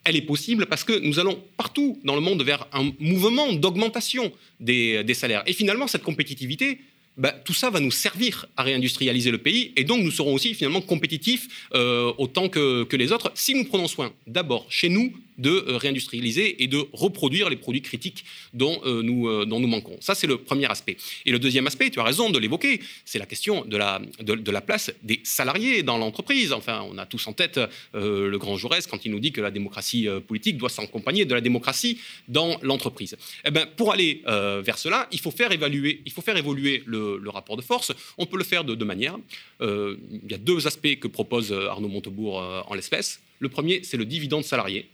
elle est possible parce que nous allons partout dans le monde vers un mouvement d'augmentation des, salaires. Et finalement, cette compétitivité, bah, tout ça va nous servir à réindustrialiser le pays et donc nous serons aussi finalement compétitifs euh, autant que, que, les autres si nous prenons soin d'abord chez nous de euh, réindustrialiser et de reproduire les produits critiques dont, euh, nous, euh, dont nous manquons. Ça, c'est le premier aspect. Et le deuxième aspect, tu as raison de l'évoquer, c'est la question de la, de, la place des salariés dans l'entreprise. Enfin, on a tous en tête le grand Jaurès quand il nous dit que la démocratie politique doit s'accompagner de la démocratie dans l'entreprise. Eh ben, pour aller vers cela, il faut faire, évaluer, il faut faire évoluer le, rapport de force. On peut le faire de deux manières. il y a deux aspects que propose Arnaud Montebourg en l'espèce. Le premier, c'est le dividende salarié.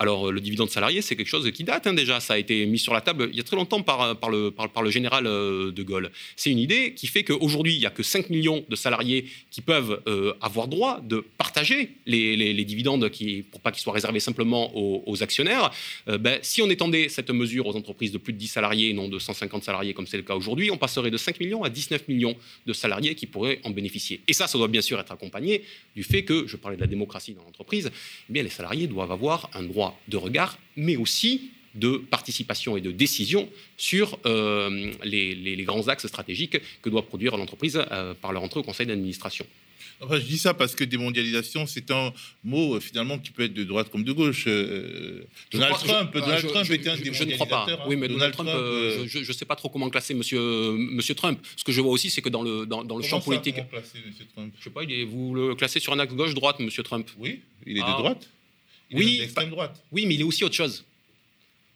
Alors, euh, le dividende salarié, c'est quelque chose qui date hein, déjà. Ça a été mis sur la table il y a très longtemps par, par, le, général euh, de Gaulle. C'est une idée qui fait qu'aujourd'hui, il n'y a que 5 millions de salariés qui peuvent euh, avoir droit de partager les, dividendes qui, pour pas qu'ils soient réservés simplement aux, actionnaires. ben, si on étendait cette mesure aux entreprises de plus de 10 salariés et non de 150 salariés comme c'est le cas aujourd'hui, on passerait de 5 millions à 19 millions de salariés qui pourraient en bénéficier. Et ça, ça doit bien sûr être accompagné du fait que, je parlais de la démocratie dans l'entreprise, eh les salariés doivent avoir un droit de regard, mais aussi de participation et de décision sur euh, les, grands axes stratégiques que doit produire l'entreprise euh, par leur entrée au conseil d'administration. Enfin, je dis ça parce que démondialisation, c'est un mot euh, finalement qui peut être de droite comme de gauche. Donald Trump, Donald Trump était un Je ne crois pas. Hein. Oui, mais Donald, Trump, je ne sais pas trop comment classer Monsieur, Monsieur Trump. Ce que je vois aussi, c'est que dans le, dans, le champ politique. Classer Monsieur Trump? Je sais pas, il est, vous le classez sur un axe gauche-droite, Monsieur Trump Oui, il est de ah. Oui, droite. Oui, mais il est aussi autre chose.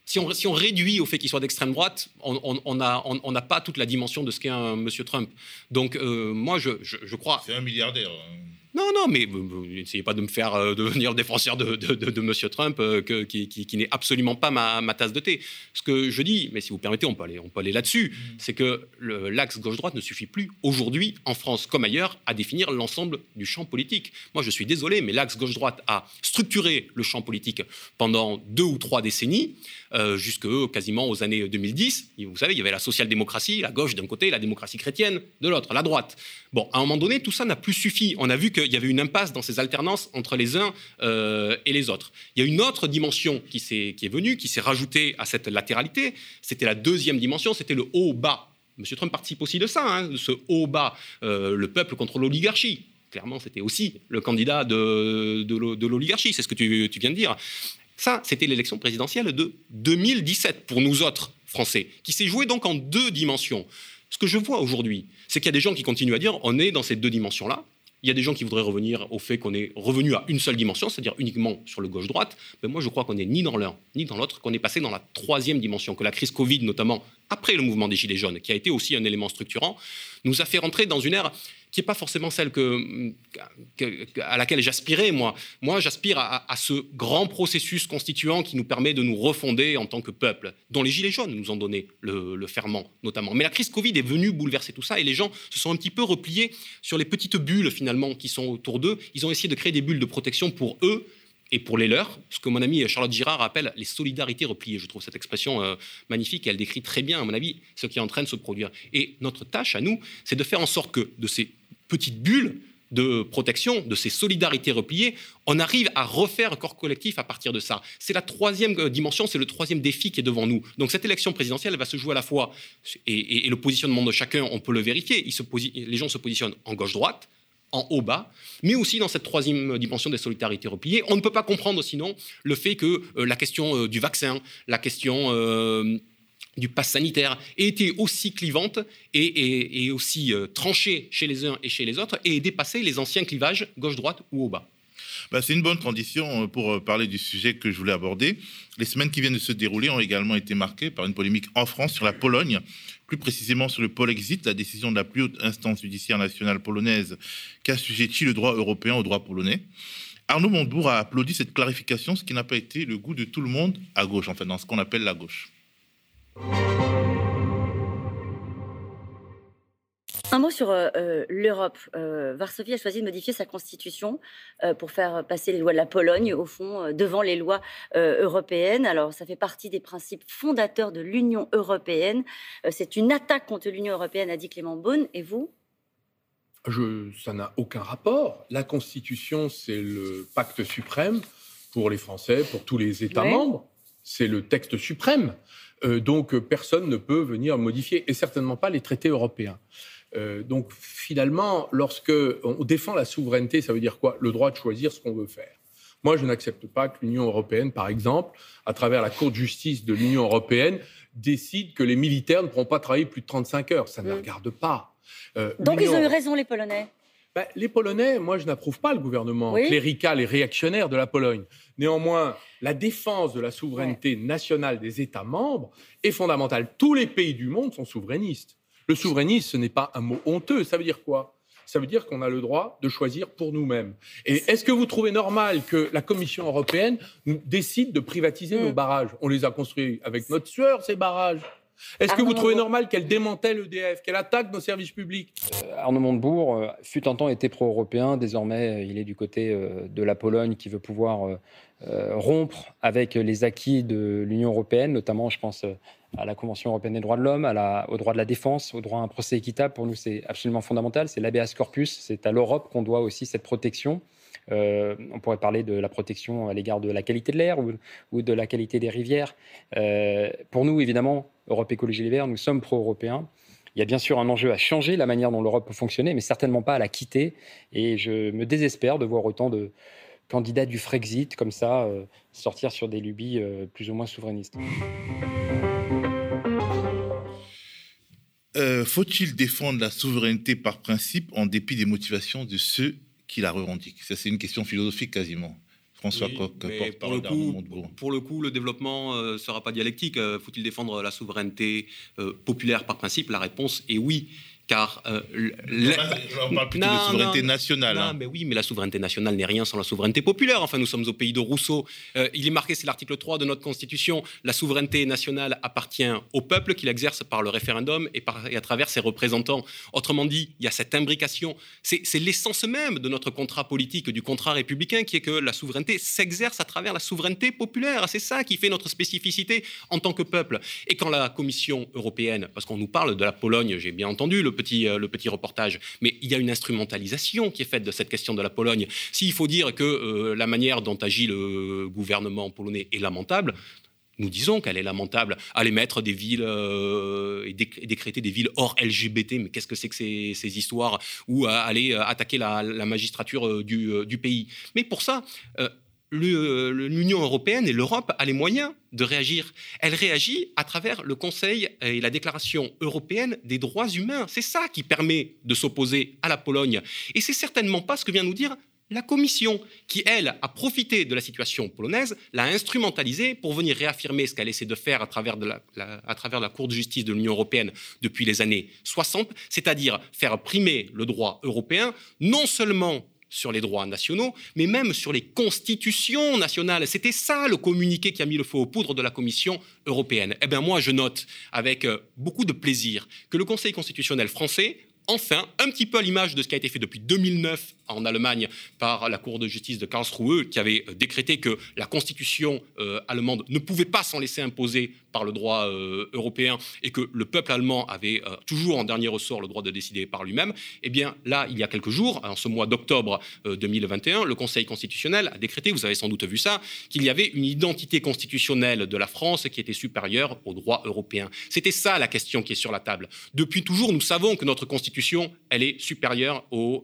Si on, si on réduit au fait qu'il soit d'extrême droite, on n'a on, pas toute la dimension de ce qu'est un Monsieur Trump. Donc, euh, moi, je, je, crois. C'est un milliardaire. Hein. Non, non, mais n'essayez pas de me faire euh, devenir le défenseur de, de, M. Trump, euh, qui, n'est absolument pas ma, tasse de thé. Ce que je dis, mais si vous permettez, on peut aller, aller là-dessus, mm. c'est que l'axe gauche-droite ne suffit plus aujourd'hui, en France comme ailleurs, à définir l'ensemble du champ politique. Moi, je suis désolé, mais l'axe gauche-droite a structuré le champ politique pendant deux ou trois décennies, euh, jusque quasiment aux années 2010. vous savez, il y avait la social-démocratie, la gauche d'un côté, la démocratie chrétienne de l'autre, la droite. Bon, à un moment donné, tout ça n'a plus suffi. On a vu qu'il y avait une impasse dans ces alternances entre les uns euh, et les autres. Il y a une autre dimension qui, est, venue, qui s'est rajoutée à cette latéralité. C'était la deuxième dimension, c'était le haut-bas. M. Trump participe aussi de ça, hein, de ce haut-bas, euh, le peuple contre l'oligarchie. Clairement, c'était aussi le candidat de, l'oligarchie, c'est ce que tu viens de dire. Ça, c'était l'élection présidentielle de 2017 pour nous autres Français, qui s'est jouée donc en deux dimensions Ce que je vois aujourd'hui, c'est qu'il y a des gens qui continuent à dire on est dans ces deux dimensions-là. Il y a des gens qui voudraient revenir au fait qu'on est revenu à une seule dimension, c'est-à-dire uniquement sur le gauche-droite. Mais moi, je crois qu'on n'est ni dans l'un ni dans l'autre, qu'on est passé dans la troisième dimension, que la crise Covid, notamment après le mouvement des Gilets jaunes, qui a été aussi un élément structurant, nous a fait rentrer dans une ère qui n'est pas forcément celle que, à laquelle j'aspirais, moi. Moi, j'aspire à, ce grand processus constituant qui nous permet de nous refonder en tant que peuple, dont les Gilets jaunes nous ont donné le, ferment, notamment. Mais la crise Covid est venue bouleverser tout ça et les gens se sont un petit peu repliés sur les petites bulles, finalement, qui sont autour d'eux. Ils ont essayé de créer des bulles de protection pour eux et pour les leurs, ce que mon ami Charlotte Girard appelle les solidarités repliées. Je trouve cette expression euh, magnifique elle décrit très bien, à mon avis, ce qui est en train de se produire. Et notre tâche à nous, c'est de faire en sorte que de ces petites bulles de protection, de ces solidarités repliées, on arrive à refaire un corps collectif à partir de ça. C'est la troisième euh, dimension, c'est le troisième défi qui est devant nous. Donc cette élection présidentielle, elle va se jouer à la fois, et, le positionnement de chacun, on peut le vérifier, les gens se positionnent en gauche-droite, en haut-bas, mais aussi dans cette troisième dimension des solidarités repliées. On ne peut pas comprendre sinon le fait que euh, la question euh, du vaccin, la question du pass sanitaire été aussi clivante et, aussi euh, tranchée chez les uns et chez les autres et dépasser les anciens clivages gauche-droite ou au bas. Bah, c'est une bonne transition euh, pour euh, parler du sujet que je voulais aborder. Les semaines qui viennent de se dérouler ont également été marquées par une polémique en France sur la Pologne, plus précisément sur le Polexit, la décision de la plus haute instance judiciaire nationale polonaise qui assujettit le droit européen au droit polonais. Arnaud Montebourg a applaudi cette clarification, ce qui n'a pas été le goût de tout le monde à gauche, enfin dans ce qu'on appelle la gauche. Un mot sur euh, euh, l'Europe. Euh, Varsovie a choisi de modifier sa constitution pour faire passer les lois de la Pologne, au fond, devant les lois européennes. Alors, ça fait partie des principes fondateurs de l'Union européenne. C'est une attaque contre l'Union européenne, a dit Clément Beaune. Et vous? Je, Ça n'a aucun rapport. La constitution, c'est le pacte suprême pour les Français, pour tous les États membres. C'est le texte suprême. Euh, donc personne ne peut venir modifier, et certainement pas les traités européens. Euh, donc finalement, lorsque on défend la souveraineté, ça veut dire quoi? Le droit de choisir ce qu'on veut faire. Moi, je n'accepte pas que l'Union européenne, par exemple, à travers la Cour de justice de l'Union européenne, décide que les militaires ne pourront pas travailler plus de 35 heures. Ça ne les mm. regarde pas. Euh, donc ils ont eu raison, les Polonais? Ben, les Polonais, moi, je n'approuve pas le gouvernement clérical et réactionnaire de la Pologne. Néanmoins, la défense de la souveraineté nationale des États membres est fondamentale. Tous les pays du monde sont souverainistes. Le souverainisme, ce n'est pas un mot honteux. Ça veut dire quoi? Ça veut dire qu'on a le droit de choisir pour nous-mêmes. Et est-ce que vous trouvez normal que la Commission européenne décide de privatiser nos mm. barrages? On les a construits avec notre sueur, ces barrages. Est-ce que vous trouvez normal qu'elle démantèle EDF, qu'elle attaque nos services publics euh, Arnaud Montebourg euh, fut un temps été pro-européen, désormais euh, il est du côté de la Pologne qui veut pouvoir rompre avec les acquis de l'Union européenne, notamment je pense à la Convention européenne des droits de l'homme, au droit de la défense, au droit à un procès équitable. Pour nous, c'est absolument fondamental. C'est l'habeas corpus. C'est à l'Europe qu'on doit aussi cette protection. Euh, on pourrait parler de la protection à l'égard de la qualité de l'air ou, de la qualité des rivières. Euh, pour nous, évidemment, Europe Écologie Les Verts, nous sommes pro-européens. Il y a bien sûr un enjeu à changer la manière dont l'Europe peut fonctionner, mais certainement pas à la quitter. Et je me désespère de voir autant de candidats du Frexit comme ça euh, sortir sur des lubies plus ou moins souverainistes. Faut-il défendre la souveraineté par principe en dépit des motivations de ceux qui la revendique Ça, c'est une question philosophique quasiment. François Coq, pour, le coup, pour le coup, le développement ne euh, sera pas dialectique. Euh, faut-il défendre la souveraineté euh, populaire par principe? La réponse est oui car euh, on parle plutôt de souveraineté nationale. Non, hein. mais oui, mais la souveraineté nationale n'est rien sans la souveraineté populaire. Enfin, nous sommes au pays de Rousseau. Euh, il est marqué, c'est l'article 3 de notre Constitution, la souveraineté nationale appartient au peuple qui l'exerce par le référendum et, par, et, à travers ses représentants. Autrement dit, il y a cette imbrication. C'est l'essence même de notre contrat politique, du contrat républicain, qui est que la souveraineté s'exerce à travers la souveraineté populaire. C'est ça qui fait notre spécificité en tant que peuple. Et quand la Commission européenne, parce qu'on nous parle de la Pologne, j'ai bien entendu, le petit, euh, le petit reportage. Mais il y a une instrumentalisation qui est faite de cette question de la Pologne. S'il faut dire que euh, la manière dont agit le gouvernement polonais est lamentable, nous disons qu'elle est lamentable. Aller mettre des villes euh, et, décréter des villes hors LGBT, mais qu'est-ce que c'est que ces, histoires? Ou aller attaquer la, magistrature du, pays. Mais pour ça, l'Union européenne et l'Europe a les moyens de réagir. Elle réagit à travers le Conseil et la Déclaration européenne des droits humains. C'est ça qui permet de s'opposer à la Pologne. Et c'est certainement pas ce que vient nous dire la Commission, qui, elle, a profité de la situation polonaise, l'a instrumentalisée pour venir réaffirmer ce qu'elle essaie de faire à travers, à travers la Cour de justice de l'Union européenne depuis les années 60, c'est-à-dire faire primer le droit européen, non seulement sur les droits nationaux, mais même sur les constitutions nationales. C'était ça le communiqué qui a mis le feu aux poudres de la Commission européenne. Eh bien moi, je note avec euh, beaucoup de plaisir que le Conseil constitutionnel français enfin, un petit peu à l'image de ce qui a été fait depuis 2009 en Allemagne par la Cour de justice de Karlsruhe, qui avait euh, décrété que la constitution euh, allemande ne pouvait pas s'en laisser imposer par le droit euh, européen et que le peuple allemand avait toujours en dernier ressort le droit de décider par lui-même, eh bien là, il y a quelques jours, en ce mois d'octobre 2021, le Conseil constitutionnel a décrété, vous avez sans doute vu ça, qu'il y avait une identité constitutionnelle de la France qui était supérieure au droit européen. C'était ça la question qui est sur la table. Depuis toujours, nous savons que notre constitution, elle est supérieure au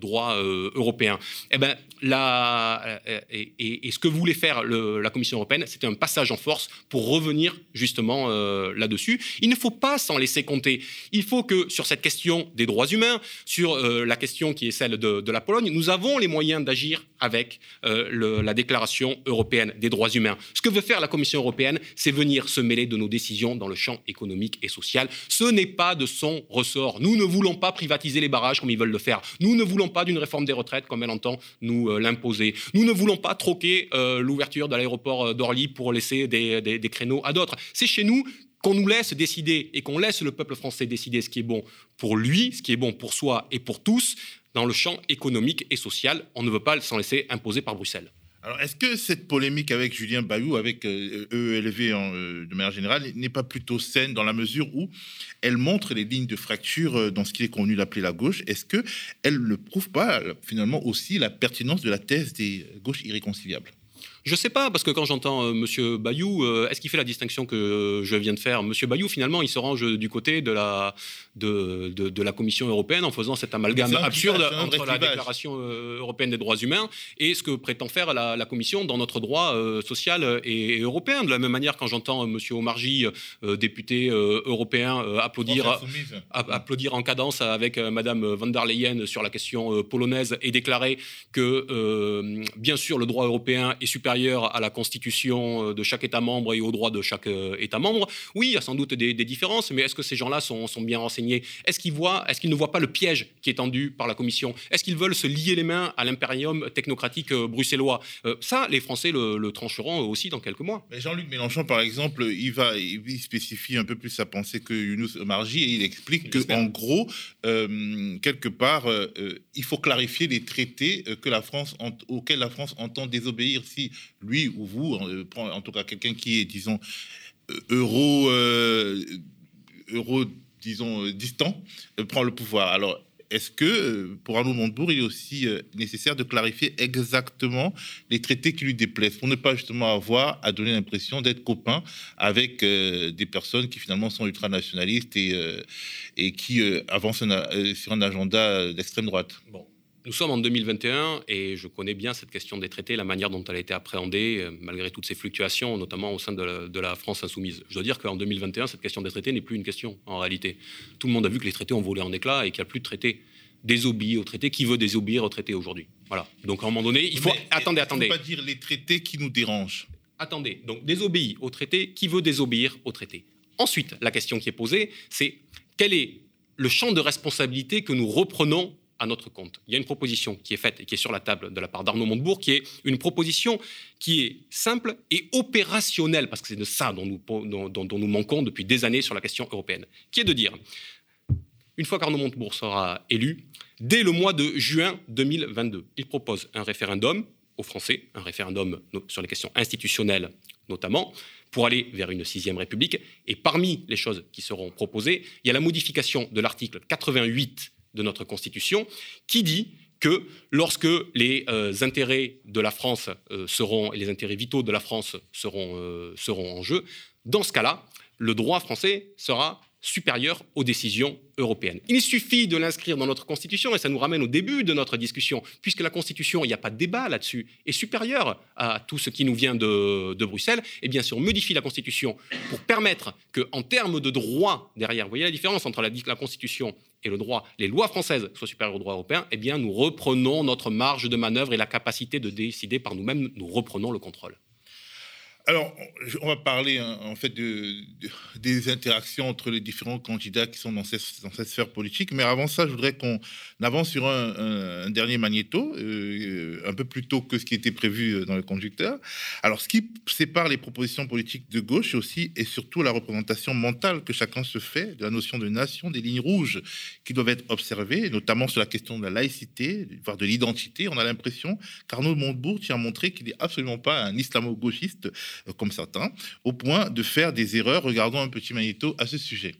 droit euh, européen. Eh ben, euh, et, ce que voulait faire la Commission européenne, c'était un passage en force pour revenir justement euh, là-dessus. Il ne faut pas s'en laisser compter. Il faut que sur cette question des droits humains, sur la question qui est celle de, la Pologne, nous avons les moyens d'agir avec la Déclaration européenne des droits humains. Ce que veut faire la Commission européenne, c'est venir se mêler de nos décisions dans le champ économique et social. Ce n'est pas de son ressort. Nous ne voulons pas privatiser les barrages comme ils veulent le faire. Nous ne voulons pas d'une réforme des retraites comme elle entend nous euh, l'imposer. Nous ne voulons pas troquer euh, l'ouverture de l'aéroport euh, d'Orly pour laisser des créneaux à d'autres. C'est chez nous qu'on nous laisse décider et qu'on laisse le peuple français décider ce qui est bon pour lui, ce qui est bon pour soi et pour tous dans le champ économique et social. On ne veut pas s'en laisser imposer par Bruxelles. Alors, est-ce que cette polémique avec Julien Bayou, avec EELV euh, en, euh, de manière générale, n'est pas plutôt saine dans la mesure où elle montre les lignes de fracture euh, dans ce qu'il est convenu d'appeler la gauche? Est-ce qu'elle ne prouve pas finalement aussi la pertinence de la thèse des gauches irréconciliables? Je ne sais pas, parce que quand j'entends M. Monsieur Bayou, est-ce qu'il fait la distinction que je viens de faire? Monsieur Bayou, finalement, il se range du côté de la, de, de, la Commission européenne en faisant cet amalgame absurde entre la Déclaration euh, européenne des droits humains et ce que prétend faire la, Commission dans notre droit euh, social et, européen. De la même manière, quand j'entends M. Omarji, euh, député européen, applaudir, applaudir en cadence avec Mme van der Leyen sur la question polonaise et déclarer que, bien sûr, le droit européen est supérieur à la Constitution de chaque État membre et aux droits de chaque État membre, oui, il y a sans doute des, des différences, mais est-ce que ces gens-là sont, sont bien renseignés est-ce qu'ils voient, est-ce qu'ils ne voient pas le piège qui est tendu par la Commission? Est-ce qu'ils veulent se lier les mains à l'impérium technocratique euh, bruxellois? Euh, Ça, les Français le, trancheront aussi dans quelques mois. Jean-Luc Mélenchon, par exemple, il va, il spécifie un peu plus sa pensée que Younous Marji et il explique que, en gros, euh, quelque part, il faut clarifier les traités que la France, auxquels la France entend désobéir. Si lui ou vous, en, tout cas quelqu'un qui est, disons, euro, euro disons, euh, distant, euh, prend le pouvoir. Alors, est-ce que euh, pour Arnaud Montebourg, il est aussi nécessaire de clarifier exactement les traités qui lui déplaisent pour ne pas justement avoir à donner l'impression d'être copain avec des personnes qui finalement sont ultranationalistes et, et qui avancent sur un agenda d'extrême droite? Nous sommes en 2021 et je connais bien cette question des traités, la manière dont elle a été appréhendée, euh, malgré toutes ces fluctuations, notamment au sein de la, France insoumise. Je dois dire qu'en 2021, cette question des traités n'est plus une question en réalité. Tout le monde a vu que les traités ont volé en éclats et qu'il n'y a plus de traités. Désobéir aux traités. Qui veut désobéir aux traités aujourd'hui? Voilà. Donc à un moment donné, il faut. attendez, attendez. Il ne faut pas dire les traités qui nous dérangent? Attendez. Donc désobéir aux traités. Qui veut désobéir aux traités? Ensuite, la question qui est posée, c'est quel est le champ de responsabilité que nous reprenons à notre compte. Il y a une proposition qui est faite et qui est sur la table de la part d'Arnaud Montebourg, qui est une proposition qui est simple et opérationnelle, parce que c'est de ça dont nous, dont, nous manquons depuis des années sur la question européenne, qui est de dire, une fois qu'Arnaud Montebourg sera élu, dès le mois de juin 2022, il propose un référendum aux Français, un référendum sur les questions institutionnelles notamment, pour aller vers une sixième république. Et parmi les choses qui seront proposées, il y a la modification de l'article 88 de notre Constitution, qui dit que lorsque les euh, intérêts de la France euh, seront, et les intérêts vitaux de la France seront, euh, seront en jeu, dans ce cas-là, le droit français sera supérieur aux décisions européennes. Il suffit de l'inscrire dans notre Constitution, et ça nous ramène au début de notre discussion, puisque la Constitution, il n'y a pas de débat là-dessus, est supérieure à tout ce qui nous vient de, Bruxelles, et bien sûr on modifie la Constitution pour permettre qu'en termes de droit derrière, vous voyez la différence entre la, la Constitution et le droit, les lois françaises soient supérieures au droit européen, eh bien nous reprenons notre marge de manœuvre et la capacité de décider par nous-mêmes, nous reprenons le contrôle. Alors, on va parler hein, en fait de, des interactions entre les différents candidats qui sont dans cette, sphère politique. Mais avant ça, je voudrais qu'on avance sur un, dernier magnéto, euh, un peu plus tôt que ce qui était prévu euh, dans le conducteur. Alors, ce qui sépare les propositions politiques de gauche aussi et surtout la représentation mentale que chacun se fait de la notion de nation, des lignes rouges qui doivent être observées, notamment sur la question de la laïcité, voire de l'identité. On a l'impression qu'Arnaud Montebourg tient à montrer qu'il n'est absolument pas un islamo-gauchiste comme certains, au point de faire des erreurs. Regardons un petit magnéto à ce sujet.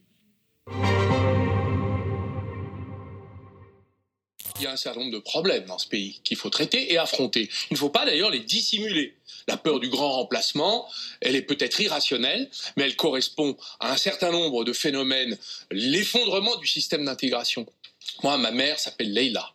Il y a un certain nombre de problèmes dans ce pays qu'il faut traiter et affronter. Il ne faut pas d'ailleurs les dissimuler. La peur du grand remplacement, elle est peut-être irrationnelle, mais elle correspond à un certain nombre de phénomènes. L'effondrement du système d'intégration. Moi, ma mère s'appelle Leila.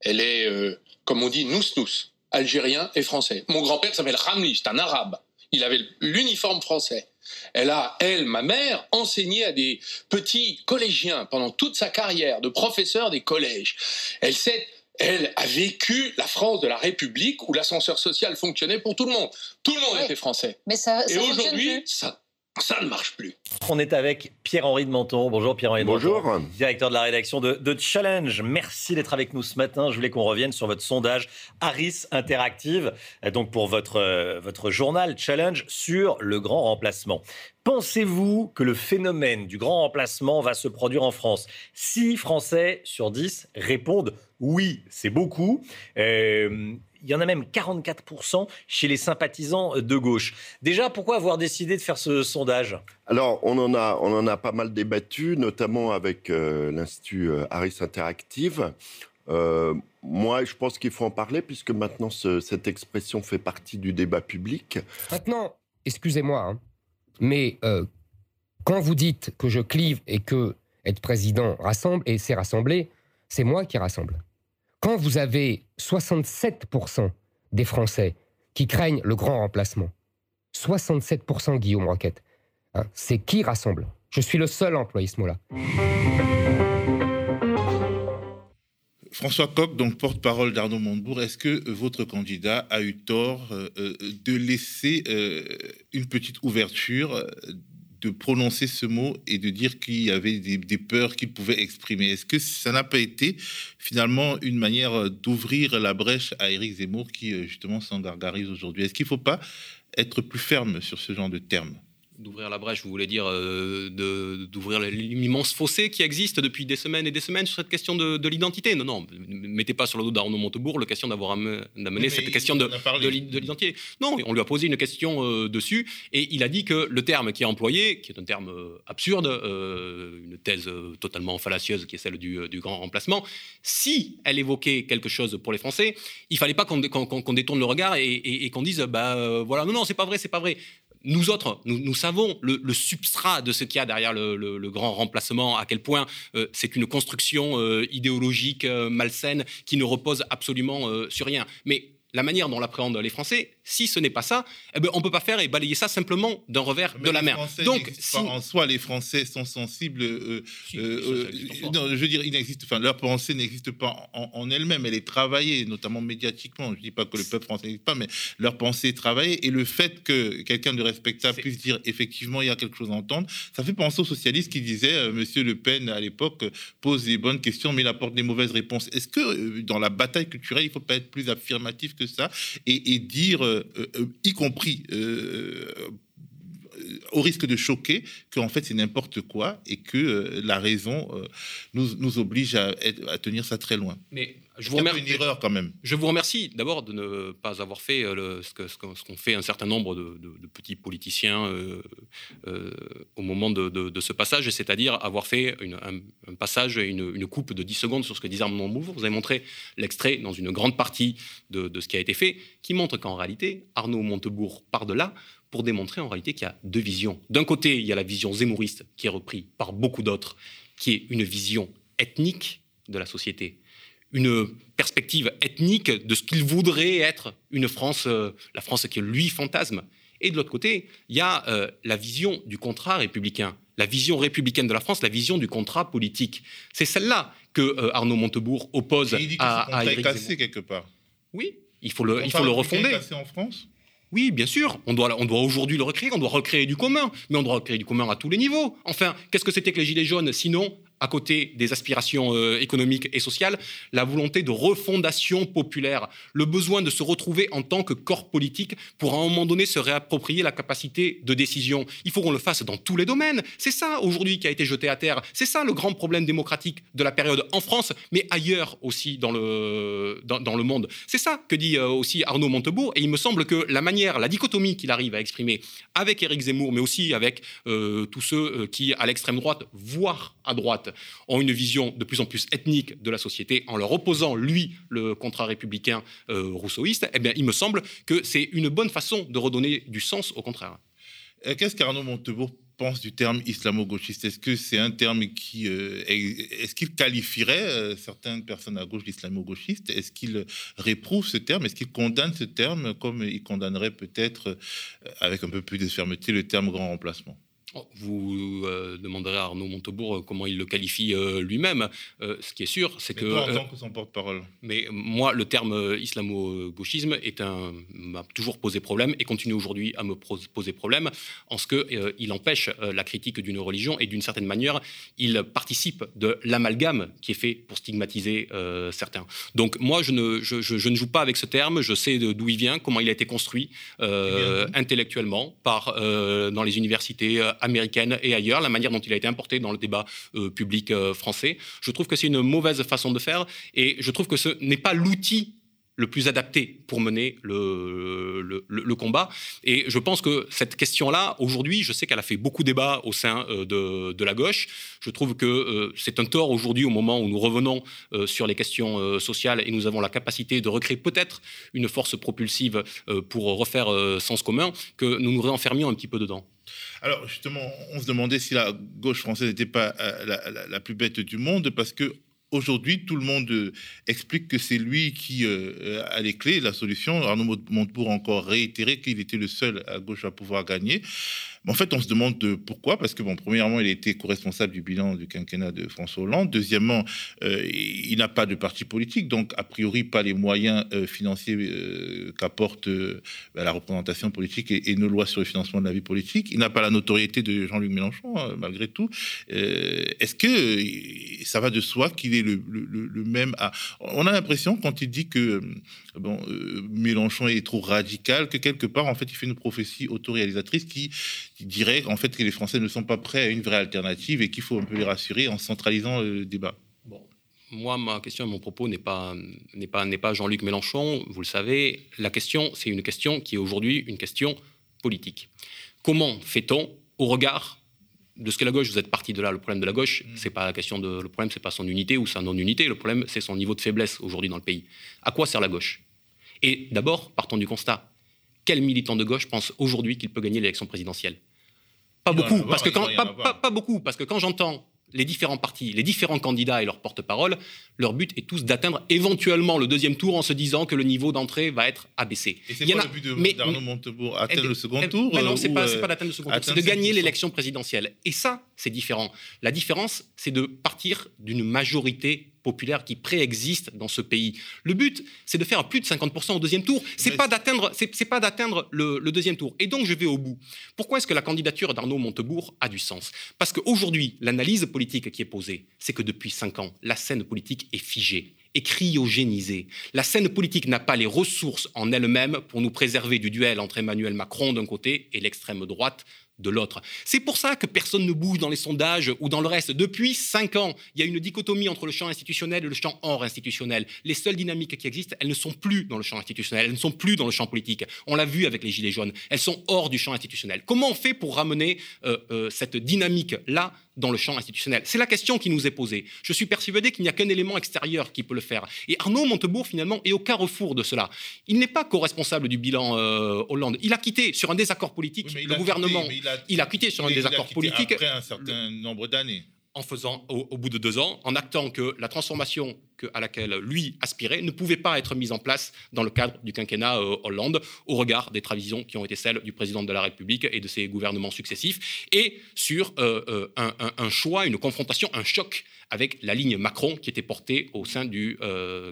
Elle est, euh, comme on dit, nous-nous, algérien et français. Mon grand-père s'appelle Ramli, c'est un arabe il avait l'uniforme français. Elle a, elle, ma mère, enseigné à des petits collégiens pendant toute sa carrière de professeur des collèges. Elle sait, elle a vécu la France de la République où l'ascenseur social fonctionnait pour tout le monde. Tout le monde était français. Mais ça, Et aujourd'hui, ça, ça ne marche plus. On est avec Pierre-Henri de Menton. Bonjour Pierre-Henri de Menton. Bonjour. Directeur de la rédaction de, Challenge. Merci d'être avec nous ce matin. Je voulais qu'on revienne sur votre sondage Harris Interactive, donc pour votre, euh, votre journal Challenge sur le grand remplacement. Pensez-vous que le phénomène du grand remplacement va se produire en France? 6 Français sur 10 répondent oui, c'est beaucoup. Euh, il y en a même 44% chez les sympathisants de gauche. Déjà, pourquoi avoir décidé de faire ce sondage? Alors, on en, a, on en a pas mal débattu, notamment avec euh, l'Institut euh, Harris Interactive. Euh, moi, je pense qu'il faut en parler puisque maintenant cette expression fait partie du débat public. Maintenant, excusez-moi, hein, mais quand vous dites que je clive et que être président rassemble et c'est rassembler, c'est moi qui rassemble. Quand vous avez 67% des Français qui craignent le grand remplacement, 67% Guillaume Roquette, hein, c'est qui rassemble? Je suis le seul à ce mot-là. François Coq, donc porte-parole d'Arnaud Montebourg, est-ce que votre candidat a eu tort euh, euh, de laisser euh, une petite ouverture de prononcer ce mot et de dire qu'il y avait des, peurs qu'il pouvait exprimer. Est-ce que ça n'a pas été finalement une manière d'ouvrir la brèche à Éric Zemmour qui euh, justement s'en gargarise aujourd'hui? Est-ce qu'il ne faut pas être plus ferme sur ce genre de termes d'ouvrir la brèche, vous voulez dire euh, d'ouvrir l'immense fossé qui existe depuis des semaines et des semaines sur cette question de, l'identité? Non, non, ne mettez pas sur le dos d'Arnaud Montebourg la question d'avoir amené cette question de, l'identité. Non, on lui a posé une question euh, dessus et il a dit que le terme qui est employé, qui est un terme euh, absurde, une thèse totalement fallacieuse qui est celle du, grand remplacement, si elle évoquait quelque chose pour les Français, il fallait pas qu'on détourne le regard et, qu'on dise bah voilà non non c'est pas vrai c'est pas vrai nous autres, nous, savons le, substrat de ce qu'il y a derrière le, grand remplacement, à quel point euh, c'est une construction euh, idéologique euh, malsaine qui ne repose absolument sur rien. Mais la manière dont l'appréhendent les Français, si ce n'est pas ça, eh ben, on ne peut pas faire et balayer ça simplement d'un revers de la mer. Donc, si... en soi, les Français sont sensibles. Euh, euh, euh, non, je veux dire, enfin, leur pensée n'existe pas en, elle-même. Elle est travaillée, notamment médiatiquement. Je ne dis pas que le peuple français n'existe pas, mais leur pensée est travaillée. Et le fait que quelqu'un de respectable puisse dire effectivement il y a quelque chose à entendre, ça fait penser aux socialistes qui disaient Monsieur Le Pen à l'époque pose des bonnes questions, mais il apporte des mauvaises réponses. Est-ce que dans la bataille culturelle, il ne faut pas être plus affirmatif que ça et, dire, y compris euh, au risque de choquer qu'en fait c'est n'importe quoi et que la raison nous, oblige à, tenir ça très loin. Je vous remercie. une erreur quand même. Je vous remercie d'abord de ne pas avoir fait euh, ce qu'ont ce fait un certain nombre de, petits politiciens euh, euh, au moment de, ce passage, c'est-à-dire avoir fait un, passage, une, une, coupe de 10 secondes sur ce que disait Armand Montebourg. Vous avez montré l'extrait dans une grande partie de, ce qui a été fait, qui montre qu'en réalité, Arnaud Montebourg part de là pour démontrer en réalité qu'il y a deux visions. D'un côté, il y a la vision zémouriste qui est reprise par beaucoup d'autres, qui est une vision ethnique de la société, une perspective ethnique de ce qu'il voudrait être une France, euh, la France qui lui fantasme. Et de l'autre côté, il y a euh, la vision du contrat républicain, la vision républicaine de la France, la vision du contrat politique. C'est celle-là que euh, Arnaud Montebourg oppose il dit que à, à cassé quelque part. Oui, il faut le, il faut le refonder. cassé en France? Oui, bien sûr, on doit, on doit aujourd'hui le recréer, on doit recréer du commun, mais on doit recréer du commun à tous les niveaux. Enfin, qu'est-ce que c'était que les Gilets jaunes Sinon, à côté des aspirations euh, économiques et sociales, la volonté de refondation populaire, le besoin de se retrouver en tant que corps politique pour à un moment donné se réapproprier la capacité de décision. Il faut qu'on le fasse dans tous les domaines. C'est ça aujourd'hui qui a été jeté à terre. C'est ça le grand problème démocratique de la période en France, mais ailleurs aussi dans le, dans, le monde. C'est ça que dit euh, aussi Arnaud Montebourg, et il me semble que la manière, la dichotomie qu'il arrive à exprimer avec Éric Zemmour, mais aussi avec euh, tous ceux qui, à l'extrême droite, voire à droite, ont une vision de plus en plus ethnique de la société. En leur opposant, lui, le contrat républicain euh, rousseauiste, eh bien, il me semble que c'est une bonne façon de redonner du sens au contraire. Euh, qu'est-ce qu'Arnaud Montebourg pense du terme islamo-gauchiste? Est-ce que c'est un terme qui... Euh, est-ce qu'il qualifierait certaines personnes à gauche d'islamo-gauchiste Est-ce qu'il réprouve ce terme? Est-ce qu'il condamne ce terme comme il condamnerait peut-être, avec un peu plus de fermeté, le terme grand remplacement? Vous euh, demanderez à Arnaud Montebourg euh, comment il le qualifie euh, lui-même. ce qui est sûr, c'est que. Toi, en tant que son porte-parole. Mais moi, le terme islamo-gauchisme m'a toujours posé problème et continue aujourd'hui à me poser problème en ce qu'il il empêche la critique d'une religion et d'une certaine manière, il participe de l'amalgame qui est fait pour stigmatiser certains. Donc moi, je ne, je, je, ne joue pas avec ce terme. Je sais d'où il vient, comment il a été construit intellectuellement par dans les universités américaine et ailleurs, la manière dont il a été importé dans le débat euh, public euh, français. Je trouve que c'est une mauvaise façon de faire et je trouve que ce n'est pas l'outil le plus adapté pour mener le, combat. Et je pense que cette question-là, aujourd'hui, je sais qu'elle a fait beaucoup débat au sein euh, de, de, la gauche. Je trouve que c'est un tort aujourd'hui, au moment où nous revenons sur les questions sociales et nous avons la capacité de recréer peut-être une force propulsive pour refaire sens commun, que nous nous renfermions un petit peu dedans. Alors justement, on se demandait si la gauche française n'était pas euh, la, plus bête du monde, parce que aujourd'hui, tout le monde euh, explique que c'est lui qui euh, a les clés, la solution. Arnaud Montebourg a encore réitéré qu'il était le seul à gauche à pouvoir gagner. En fait, on se demande de pourquoi, parce que, bon, premièrement, il a été co-responsable du bilan du quinquennat de François Hollande. Deuxièmement, euh, il n'a pas de parti politique, donc, a priori, pas les moyens euh, financiers euh, qu'apporte la représentation politique et, nos lois sur le financement de la vie politique. Il n'a pas la notoriété de Jean-Luc Mélenchon, hein, malgré tout. Est-ce que ça va de soi qu'il est le, même à... On a l'impression, quand il dit que bon, Mélenchon est trop radical, que quelque part, en fait, il fait une prophétie autoréalisatrice qui qui dirait en fait que les Français ne sont pas prêts à une vraie alternative et qu'il faut un peu les rassurer en centralisant le débat. Bon. Moi, ma question mon propos n'est pas, n'est pas, n'est pas Jean-Luc Mélenchon, vous le savez. La question, c'est une question qui est aujourd'hui une question politique. Comment fait-on, au regard de ce qu'est la gauche, vous êtes parti de là. Le problème de la gauche, mmh. c'est pas la question de. Le problème, c'est pas son unité ou sa non-unité. Le problème, c'est son niveau de faiblesse aujourd'hui dans le pays. À quoi sert la gauche? Et d'abord, partons du constat quel militant de gauche pense aujourd'hui qu'il peut gagner l'élection présidentielle? Pas beaucoup, parce que quand, pas, beaucoup, parce que quand j'entends les différents partis, les différents candidats et leurs porte-parole, leur but est tous d'atteindre éventuellement le deuxième tour en se disant que le niveau d'entrée va être abaissé. Et c'est pas le but d'Arnaud Montebourg? Atteindre le second tour Non, non, c'est pas, pas d'atteindre le second tour, c'est de gagner l'élection présidentielle. Et ça, c'est différent. La différence, c'est de partir d'une majorité populaire qui préexiste dans ce pays. Le but, c'est de faire plus de 50% au deuxième tour. C'est pas d'atteindre, c'est pas d'atteindre le, le, deuxième tour. Et donc, je vais au bout. Pourquoi est-ce que la candidature d'Arnaud Montebourg a du sens? Parce qu'aujourd'hui, l'analyse politique qui est posée, c'est que depuis cinq ans, la scène politique est figée est cryogénisée. La scène politique n'a pas les ressources en elle-même pour nous préserver du duel entre Emmanuel Macron d'un côté et l'extrême droite de l'autre. C'est pour ça que personne ne bouge dans les sondages ou dans le reste. Depuis cinq ans, il y a une dichotomie entre le champ institutionnel et le champ hors institutionnel. Les seules dynamiques qui existent, elles ne sont plus dans le champ institutionnel, elles ne sont plus dans le champ politique. On l'a vu avec les Gilets jaunes, elles sont hors du champ institutionnel. Comment on fait pour ramener euh, euh, cette dynamique-là dans le champ institutionnel C'est la question qui nous est posée. Je suis persuadé qu'il n'y a qu'un élément extérieur qui peut le faire. Et Arnaud Montebourg, finalement, est au carrefour de cela. Il n'est pas co-responsable du bilan euh, Hollande. Il a quitté sur un désaccord politique le gouvernement. il, a, quitté sur un désaccord politique. Après un certain nombre d'années en faisant, au, bout de deux ans, en actant que la transformation à laquelle lui aspirait ne pouvait pas être mise en place dans le cadre du quinquennat euh, Hollande, au regard des traditions qui ont été celles du président de la République et de ses gouvernements successifs, et sur euh, euh, un, choix, une confrontation, un choc avec la ligne Macron qui était portée au sein du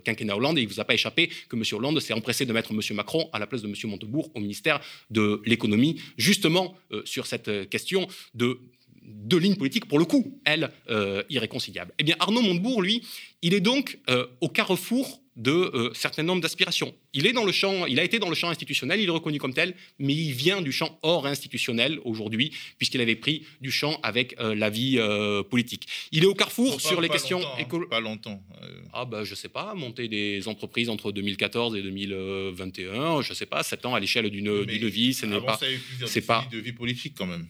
quinquennat Hollande. Et il ne vous a pas échappé que M. Hollande s'est empressé de mettre M. Macron à la place de M. Montebourg au ministère de l'économie, justement sur cette question de deux lignes politiques, pour le coup, elles, euh, irréconciliables. Eh bien, Arnaud Montebourg, lui, il est donc euh, au carrefour de euh, certains nombres d'aspirations. Il est dans le champ, il a été dans le champ institutionnel, il est reconnu comme tel, mais il vient du champ hors institutionnel aujourd'hui, puisqu'il avait pris du champ avec la vie politique. Il est au carrefour sur les questions écologiques. Pas longtemps. Ah ben, je sais pas, monter des entreprises entre 2014 et 2021, je sais pas, 7 ans à l'échelle d'une vie, ce n'est pas. C'est pas de vie politique quand même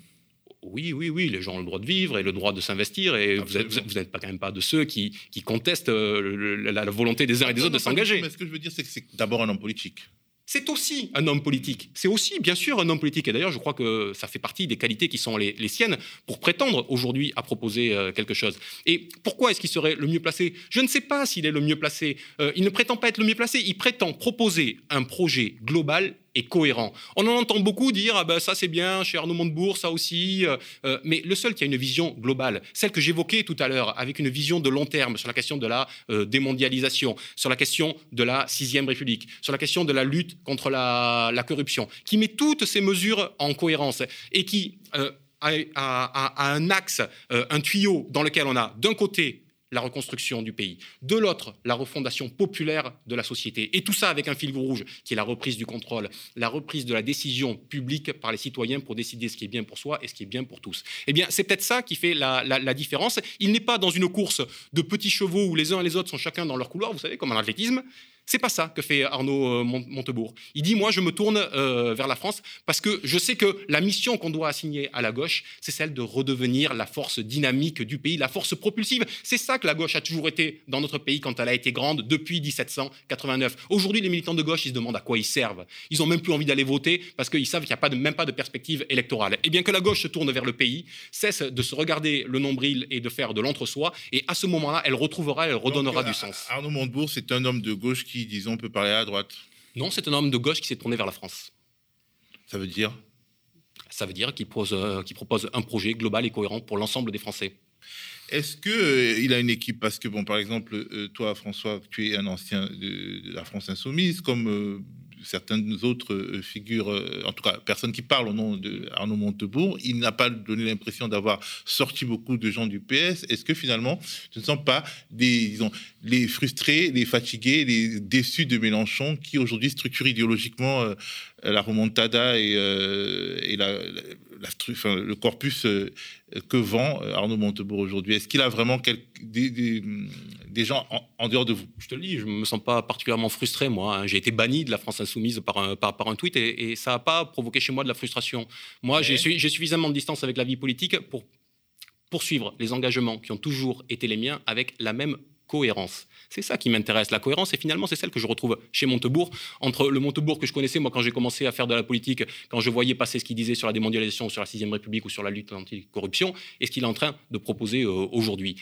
oui, oui, oui, les gens ont le droit de vivre et le droit de s'investir, et vous n'êtes pas quand même pas de ceux qui, contestent euh, la, volonté des uns et des autres de s'engager. Mais ce que je veux dire, c'est que c'est d'abord un homme politique. C'est aussi un homme politique. C'est aussi, bien sûr, un homme politique. Et d'ailleurs, je crois que ça fait partie des qualités qui sont les, siennes pour prétendre aujourd'hui à proposer euh, quelque chose. Et pourquoi est-ce qu'il serait le mieux placé? Je ne sais pas s'il est le mieux placé. Euh, il ne prétend pas être le mieux placé. Il prétend proposer un projet global et cohérent. On en entend beaucoup dire ah ben ça c'est bien chez Arnaud Montebourg, ça aussi, euh, euh, mais le seul qui a une vision globale, celle que j'évoquais tout à l'heure, avec une vision de long terme sur la question de la euh, démondialisation, sur la question de la sixième République, sur la question de la lutte contre la, corruption, qui met toutes ces mesures en cohérence et qui a, un axe, un tuyau dans lequel on a d'un côté la reconstruction du pays. De l'autre, la refondation populaire de la société. Et tout ça avec un fil rouge qui est la reprise du contrôle, la reprise de la décision publique par les citoyens pour décider ce qui est bien pour soi et ce qui est bien pour tous. Eh bien, c'est peut-être ça qui fait la, la différence. Il n'est pas dans une course de petits chevaux où les uns et les autres sont chacun dans leur couloir, vous savez, comme en athlétisme. C'est pas ça que fait Arnaud euh, Montebourg. Il dit moi je me tourne euh, vers la France parce que je sais que la mission qu'on doit assigner à la gauche, c'est celle de redevenir la force dynamique du pays, la force propulsive. C'est ça que la gauche a toujours été dans notre pays quand elle a été grande depuis 1789. Aujourd'hui, les militants de gauche, ils se demandent à quoi ils servent. Ils ont même plus envie d'aller voter parce qu'ils savent qu'il n'y a pas de, même pas de perspective électorale. Et eh bien que la gauche se tourne vers le pays, cesse de se regarder le nombril et de faire de l'entre-soi, et à ce moment-là, elle retrouvera, elle redonnera du sens. Arnaud Montebourg, c'est un homme de gauche qui disons, peut parler à droite Non, c'est un homme de gauche qui s'est tourné vers la France. Ça veut dire? Ça veut dire qu'il propose, euh, propose, un projet global et cohérent pour l'ensemble des Français. Est-ce qu'il euh, il a une équipe? Parce que, bon, par exemple, euh, toi, François, tu es un ancien de, la France Insoumise, comme certaines autres euh, figures, euh, en tout cas personnes qui parlent au nom de Arnaud Montebourg, il n'a pas donné l'impression d'avoir sorti beaucoup de gens du PS. Est-ce que finalement, ce ne sont pas des, les frustrés, les fatigués, les déçus de Mélenchon qui aujourd'hui structurent idéologiquement euh, la remontada et, le corpus que vend Arnaud Montebourg aujourd'hui? Est-ce qu'il a vraiment des, des, gens en, dehors de vous Je te le dis, je ne me sens pas particulièrement frustré, moi. Hein. J'ai été banni de la France Insoumise par un, par, un tweet et, ça n'a pas provoqué chez moi de la frustration. Moi, j'ai suffisamment de distance avec la vie politique pour poursuivre les engagements qui ont toujours été les miens avec la même cohérence. C'est ça qui m'intéresse, la cohérence, et finalement, c'est celle que je retrouve chez Montebourg, entre le Montebourg que je connaissais, moi, quand j'ai commencé à faire de la politique, quand je voyais passer ce qu'il disait sur la démondialisation, sur la sixième République ou sur la lutte anti-corruption, et ce qu'il est en train de proposer euh, aujourd'hui.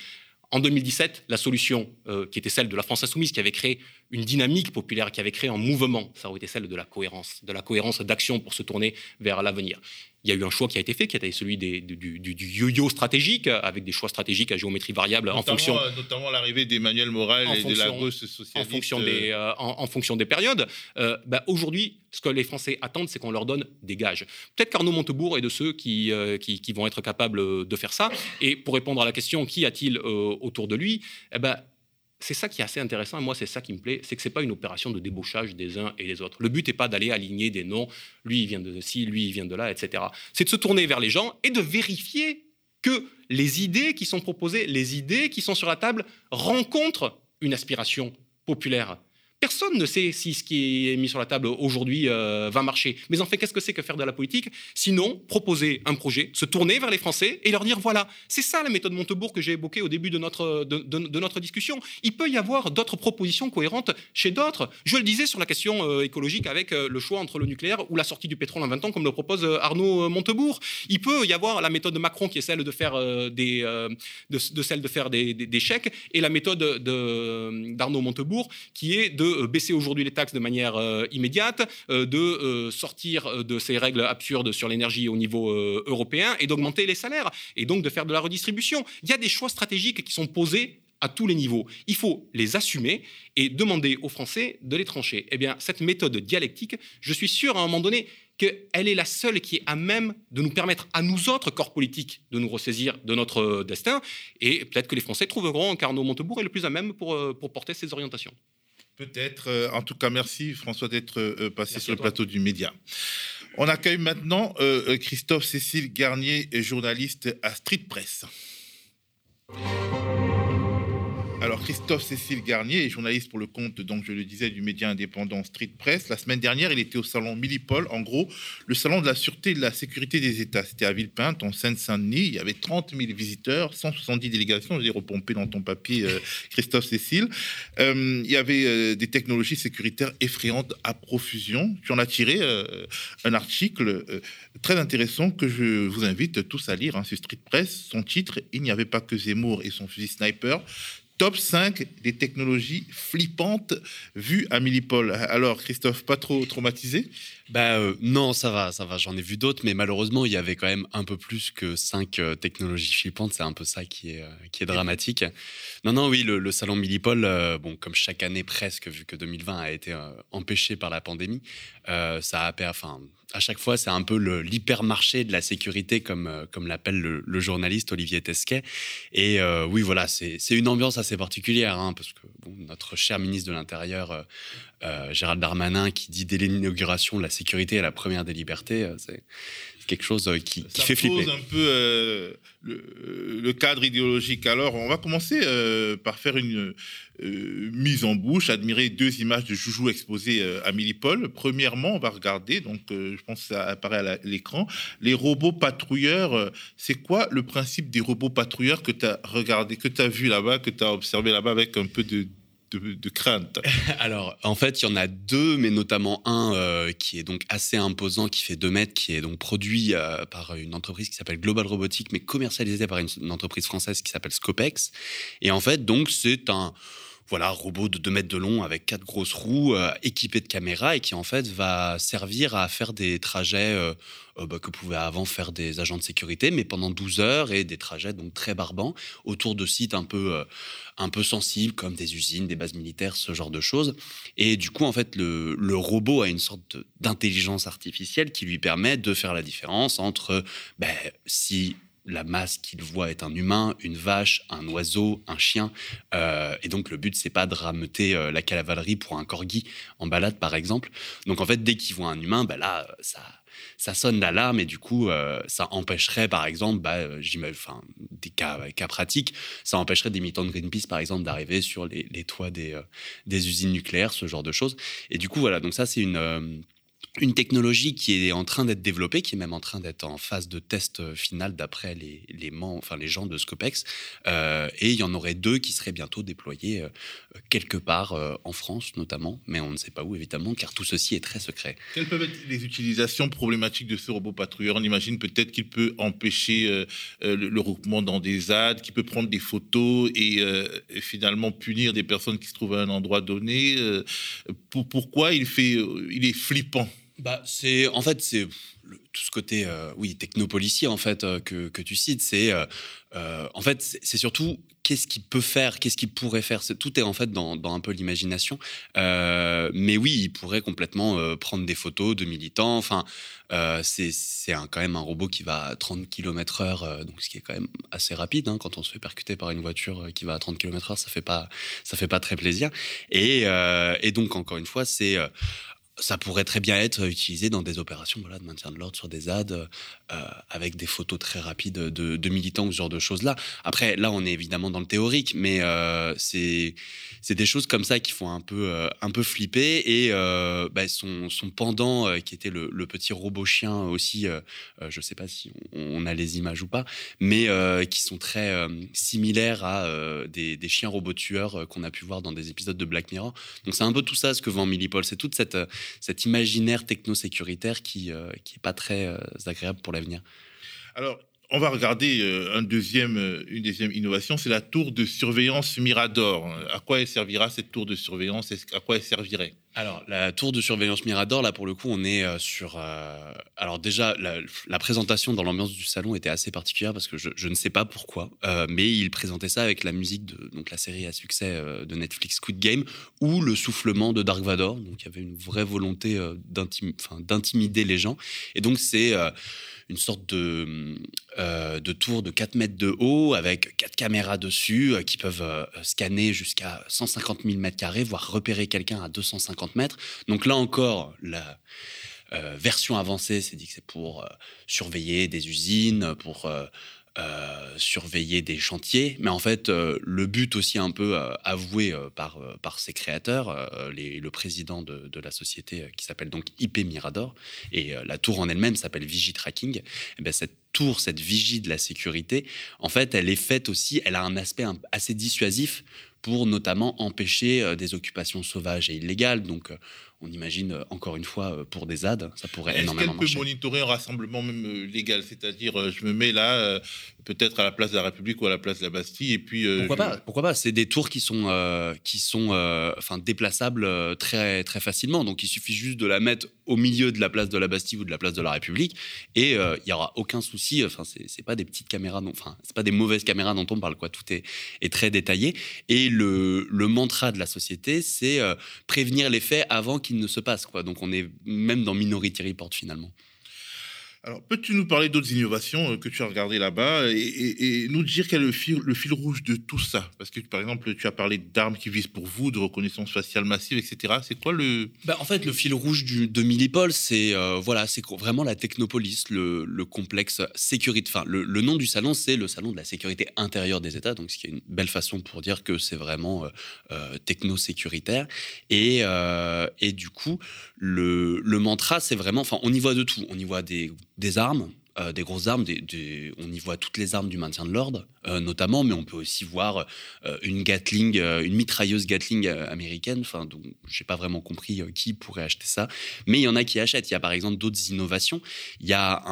En 2017, la solution euh, qui était celle de la France insoumise, qui avait créé une dynamique populaire, qui avait créé un mouvement, ça aurait été celle de la cohérence, de la cohérence d'action pour se tourner vers l'avenir il y a eu un choix qui a été fait, qui a été celui des, du, yo-yo stratégique, avec des choix stratégiques à géométrie variable en fonction. Euh, notamment l'arrivée d'Emmanuel Morel et de la gauche socialiste. En fonction des, euh, en, fonction des périodes. Euh, bah, aujourd'hui, ce que les Français attendent, c'est qu'on leur donne des gages. Peut-être qu'Arnaud Montebourg est de ceux qui, qui, vont être capables de faire ça. Et pour répondre à la question, qui a-t-il autour de lui? Eh ben, c'est ça qui est assez intéressant, et moi c'est ça qui me plaît, c'est que ce n'est pas une opération de débauchage des uns et des autres. Le but n'est pas d'aller aligner des noms, lui il vient de ci, lui il vient de là, etc. C'est de se tourner vers les gens et de vérifier que les idées qui sont proposées, les idées qui sont sur la table rencontrent une aspiration populaire. Personne ne sait si ce qui est mis sur la table aujourd'hui euh, va marcher. Mais en fait, qu'est-ce que c'est que faire de la politique? Sinon, proposer un projet, se tourner vers les Français et leur dire voilà, c'est ça la méthode Montebourg que j'ai évoquée au début de notre, de, notre discussion. Il peut y avoir d'autres propositions cohérentes chez d'autres. Je le disais sur la question euh, écologique avec euh, le choix entre le nucléaire ou la sortie du pétrole en 20 ans, comme le propose Arnaud Montebourg. Il peut y avoir la méthode de Macron qui est celle de faire des, de, celle de faire des, des chèques et la méthode d'Arnaud Montebourg qui est de euh, baisser aujourd'hui les taxes de manière euh, immédiate, euh, de sortir de ces règles absurdes sur l'énergie au niveau européen et d'augmenter les salaires et donc de faire de la redistribution. Il y a des choix stratégiques qui sont posés à tous les niveaux. Il faut les assumer et demander aux Français de les trancher. Eh bien, cette méthode dialectique, je suis sûr à un moment donné qu'elle est la seule qui est à même de nous permettre à nous autres corps politiques de nous ressaisir de notre destin. Et peut-être que les Français trouveront qu'Arnaud Montebourg est le plus à même pour, pour porter ces orientations. Peut-être. Euh, en tout cas, merci François d'être euh, passé sur le plateau du Média. On accueille maintenant euh, Christophe Cécile Garnier, journaliste à Street Press. Alors Christophe Cécile Garnier est journaliste pour le compte, donc je le disais, du média indépendant Street Press. La semaine dernière, il était au salon Millipol, en gros, le salon de la sûreté et de la sécurité des États. C'était à Villepinte, en Seine-Saint-Denis. Il y avait 30 000 visiteurs, 170 délégations. Je l'ai repompé dans ton papier, euh, Christophe Cécile. Euh, il y avait euh, des technologies sécuritaires effrayantes à profusion. Tu en as tiré un article très intéressant que je vous invite tous à lire hein, sur Street Press. Son titre, Il n'y avait pas que Zemmour et son fusil sniper top 5 des technologies flippantes vues à Millipol. Alors, Christophe, pas trop traumatisé? Bah, euh, Non, ça va, ça va. J'en ai vu d'autres, mais malheureusement, il y avait quand même un peu plus que 5 euh, technologies flippantes. C'est un peu ça qui est, euh, qui est dramatique. Non, non, oui, le, salon Millipol, bon, comme chaque année presque, vu que 2020 a été empêché par la pandémie, ça a, enfin, à chaque fois, c'est un peu l'hypermarché de la sécurité, comme, euh, comme l'appelle le, journaliste Olivier Tesquet. Et euh, oui, voilà, c'est une ambiance assez particulière, hein, parce que notre cher ministre de l'Intérieur, euh, Gérald Darmanin, qui dit dès l'inauguration, la sécurité est la première des libertés, quelque chose euh, qui, qui fait flipper. un peu euh, le, cadre idéologique. Alors, on va commencer euh, par faire une mise en bouche, admirer deux images de Joujou exposées à Millipol. Premièrement, on va regarder, donc je pense que ça apparaît à l'écran, les robots patrouilleurs. C'est quoi le principe des robots patrouilleurs que tu as regardé, que tu as vu là-bas, que tu as observé là-bas avec un peu de de, crainte Alors, en fait, il y en a deux, mais notamment un euh, qui est donc assez imposant, qui fait 2 mètres, qui est donc produit euh, par une entreprise qui s'appelle Global Robotics, mais commercialisé par une, entreprise française qui s'appelle Scopex. Et en fait, donc, c'est un voilà, robot de 2 mètres de long avec quatre grosses roues, euh, équipé de caméras et qui en fait va servir à faire des trajets bah, que pouvaient avant faire des agents de sécurité, mais pendant 12 heures et des trajets donc très barbants autour de sites un peu un peu sensibles comme des usines, des bases militaires, ce genre de choses. Et du coup, en fait, le, robot a une sorte d'intelligence artificielle qui lui permet de faire la différence entre ben, si la masse qu'il voit est un humain, une vache, un oiseau, un chien. Euh, et donc le but, c'est pas de rameuter euh, la cavalerie pour un corgi en balade, par exemple. Donc en fait, dès qu'il voit un humain, ben là, ça, ça sonne l'alarme et du coup, euh, ça empêcherait, par exemple, bah, des cas, pratiques, ça empêcherait des militants de Greenpeace, par exemple, d'arriver sur les, toits des, euh, des, usines nucléaires, ce genre de choses. Et du coup, voilà, donc ça, c'est une euh, une technologie qui est en train d'être développée, qui est même en train d'être en phase de test final d'après les, gens de Scopex. Euh, et il y en aurait deux qui seraient bientôt déployés euh, quelque part euh, en France notamment, mais on ne sait pas où évidemment, car tout ceci est très secret. Quelles peuvent être les utilisations problématiques de ce robot patrouilleur? On imagine peut-être qu'il peut empêcher le, le, regroupement dans des ZAD, qu'il peut prendre des photos et, finalement punir des personnes qui se trouvent à un endroit donné. Pour, pourquoi il est flippant? Bah, c'est en fait c'est tout ce côté euh, oui technopolicier en fait euh, que, tu cites. C'est euh, en fait c'est surtout qu'est-ce qu'il peut faire, qu'est-ce qu'il pourrait faire. tout est en fait dans, un peu l'imagination. mais oui, il pourrait complètement prendre des photos de militants. Enfin, c'est quand même un robot qui va à 30 km/h, donc ce qui est quand même assez rapide hein, quand on se fait percuter par une voiture qui va à 30 km/h, ça fait pas ça fait pas très plaisir. Et donc encore une fois, c'est ça pourrait très bien être utilisé dans des opérations voilà, de maintien de l'ordre sur des ZAD, euh, avec des photos très rapides de, militants ou ce genre de choses-là. Après, là, on est évidemment dans le théorique, mais euh, c'est des choses comme ça qui font un peu, euh, un peu flipper. Et bah, son, son, pendant, qui était le, petit robot chien aussi, je ne sais pas si on, a les images ou pas, mais qui sont très similaires à des, des, chiens robots tueurs qu'on a pu voir dans des épisodes de Black Mirror. Donc c'est un peu tout ça ce que vend Millipol, c'est toute cette cet imaginaire techno-sécuritaire qui n'est euh, pas très euh, agréable pour l'avenir. Alors, on va regarder euh, une deuxième innovation, c'est la tour de surveillance Mirador. À quoi elle servira cette tour de surveillance? À quoi elle servirait? Alors, la tour de surveillance Mirador, là pour le coup, on est euh, sur. alors déjà, la, présentation dans l'ambiance du salon était assez particulière parce que je, ne sais pas pourquoi, mais il présentait ça avec la musique de donc la série à succès de Netflix Squid Game ou le soufflement de Dark Vador. Donc il y avait une vraie volonté d'intimider les gens. Et donc c'est une sorte de, euh, tour de 4 mètres de haut avec quatre caméras dessus euh, qui peuvent euh, scanner jusqu'à 150 000 mètres carrés, voire repérer quelqu'un à 250 mètres. Donc là encore, la version avancée, c'est dit que c'est pour surveiller des usines, pour euh, surveiller des chantiers, mais en fait, euh, le but aussi un peu euh, avoué par, par ses créateurs, les, le président de, la société qui s'appelle donc IP Mirador, et la tour en elle-même s'appelle Vigitracking, et eh bien cette tour, cette vigie de la sécurité, en fait, elle est faite aussi, elle a un aspect assez dissuasif pour notamment empêcher des occupations sauvages et illégales. Donc, on imagine euh, encore une fois euh, pour des ZAD, ça pourrait énormément marcher. Est-ce qu'elle peut monitorer un rassemblement même euh, légal? C'est-à-dire, je me mets là, peut-être à la place de la République ou à la place de la Bastille, et puis... pourquoi, pas, pourquoi pas? C'est des tours qui sont, qui sont enfin, déplaçables très, très facilement. Donc, il suffit juste de la mettre au milieu de la place de la Bastille ou de la place de la République, et il n'y aura aucun souci. Enfin, c'est pas des petites caméras, non, enfin, c'est pas des mauvaises caméras dont on parle, quoi. Tout est, est très détaillé. Et le, le mantra de la société, c'est prévenir les faits avant qu'ils ne se passe. Quoi. Donc on est même dans Minority Report finalement. Alors, peux-tu nous parler d'autres innovations euh, que tu as regardées là-bas et, nous dire quel est le fil, le fil, rouge de tout ça? Parce que, par exemple, tu as parlé d'armes qui visent pour vous, de reconnaissance faciale massive, etc. C'est quoi le... Ben, en fait, le fil rouge du, de Millipol, c'est euh, voilà, vraiment la technopolis, le, le complexe sécurité. Enfin, le, le, nom du salon, c'est le salon de la sécurité intérieure des États, donc ce qui est une belle façon pour dire que c'est vraiment euh, techno-sécuritaire. Et, et du coup, le, le mantra, c'est vraiment... Enfin, on y voit de tout. On y voit des des armes, euh, des grosses armes, des, on y voit toutes les armes du maintien de l'ordre, euh, notamment, mais on peut aussi voir euh, une Gatling, une mitrailleuse Gatling américaine. Enfin, donc, j'ai pas vraiment compris qui pourrait acheter ça, mais il y en a qui achètent. Il y a par exemple d'autres innovations. Il y a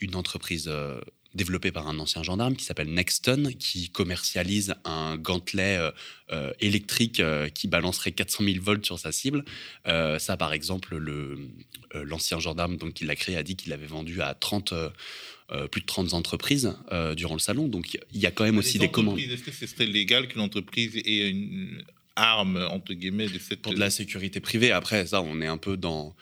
une entreprise développé par un ancien gendarme qui s'appelle Nexton, qui commercialise un gantelet euh, euh, électrique euh, qui balancerait 400 000 volts sur sa cible. ça, par exemple, l'ancien gendarme donc, qui l'a créé a dit qu'il l'avait vendu à 30, plus de 30 entreprises durant le salon. Donc il y a quand même aussi des commandes. Est-ce que ce serait légal qu'une entreprise ait une arme, entre guillemets, de cette... Pour de la sécurité privée, après, ça, on est un peu dans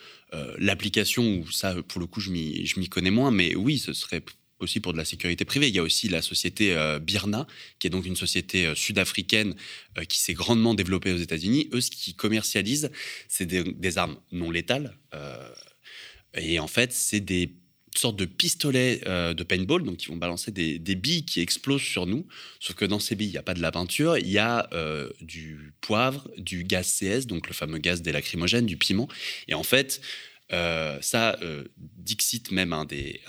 l'application où ça, pour le coup, je m'y connais moins, mais oui, ce serait aussi pour de la sécurité privée. Il y a aussi la société euh, Birna, qui est donc une société euh, sud-africaine euh, qui s'est grandement développée aux États-Unis. Eux, ce qu'ils commercialisent, c'est des, armes non létales. et en fait, c'est des sortes de pistolets de paintball, donc qui vont balancer des, billes qui explosent sur nous. Sauf que dans ces billes, il n'y a pas de la peinture, il y a du poivre, du gaz CS, donc le fameux gaz des lacrymogènes, du piment. Et en fait, euh, ça, euh, Dixit, même un des,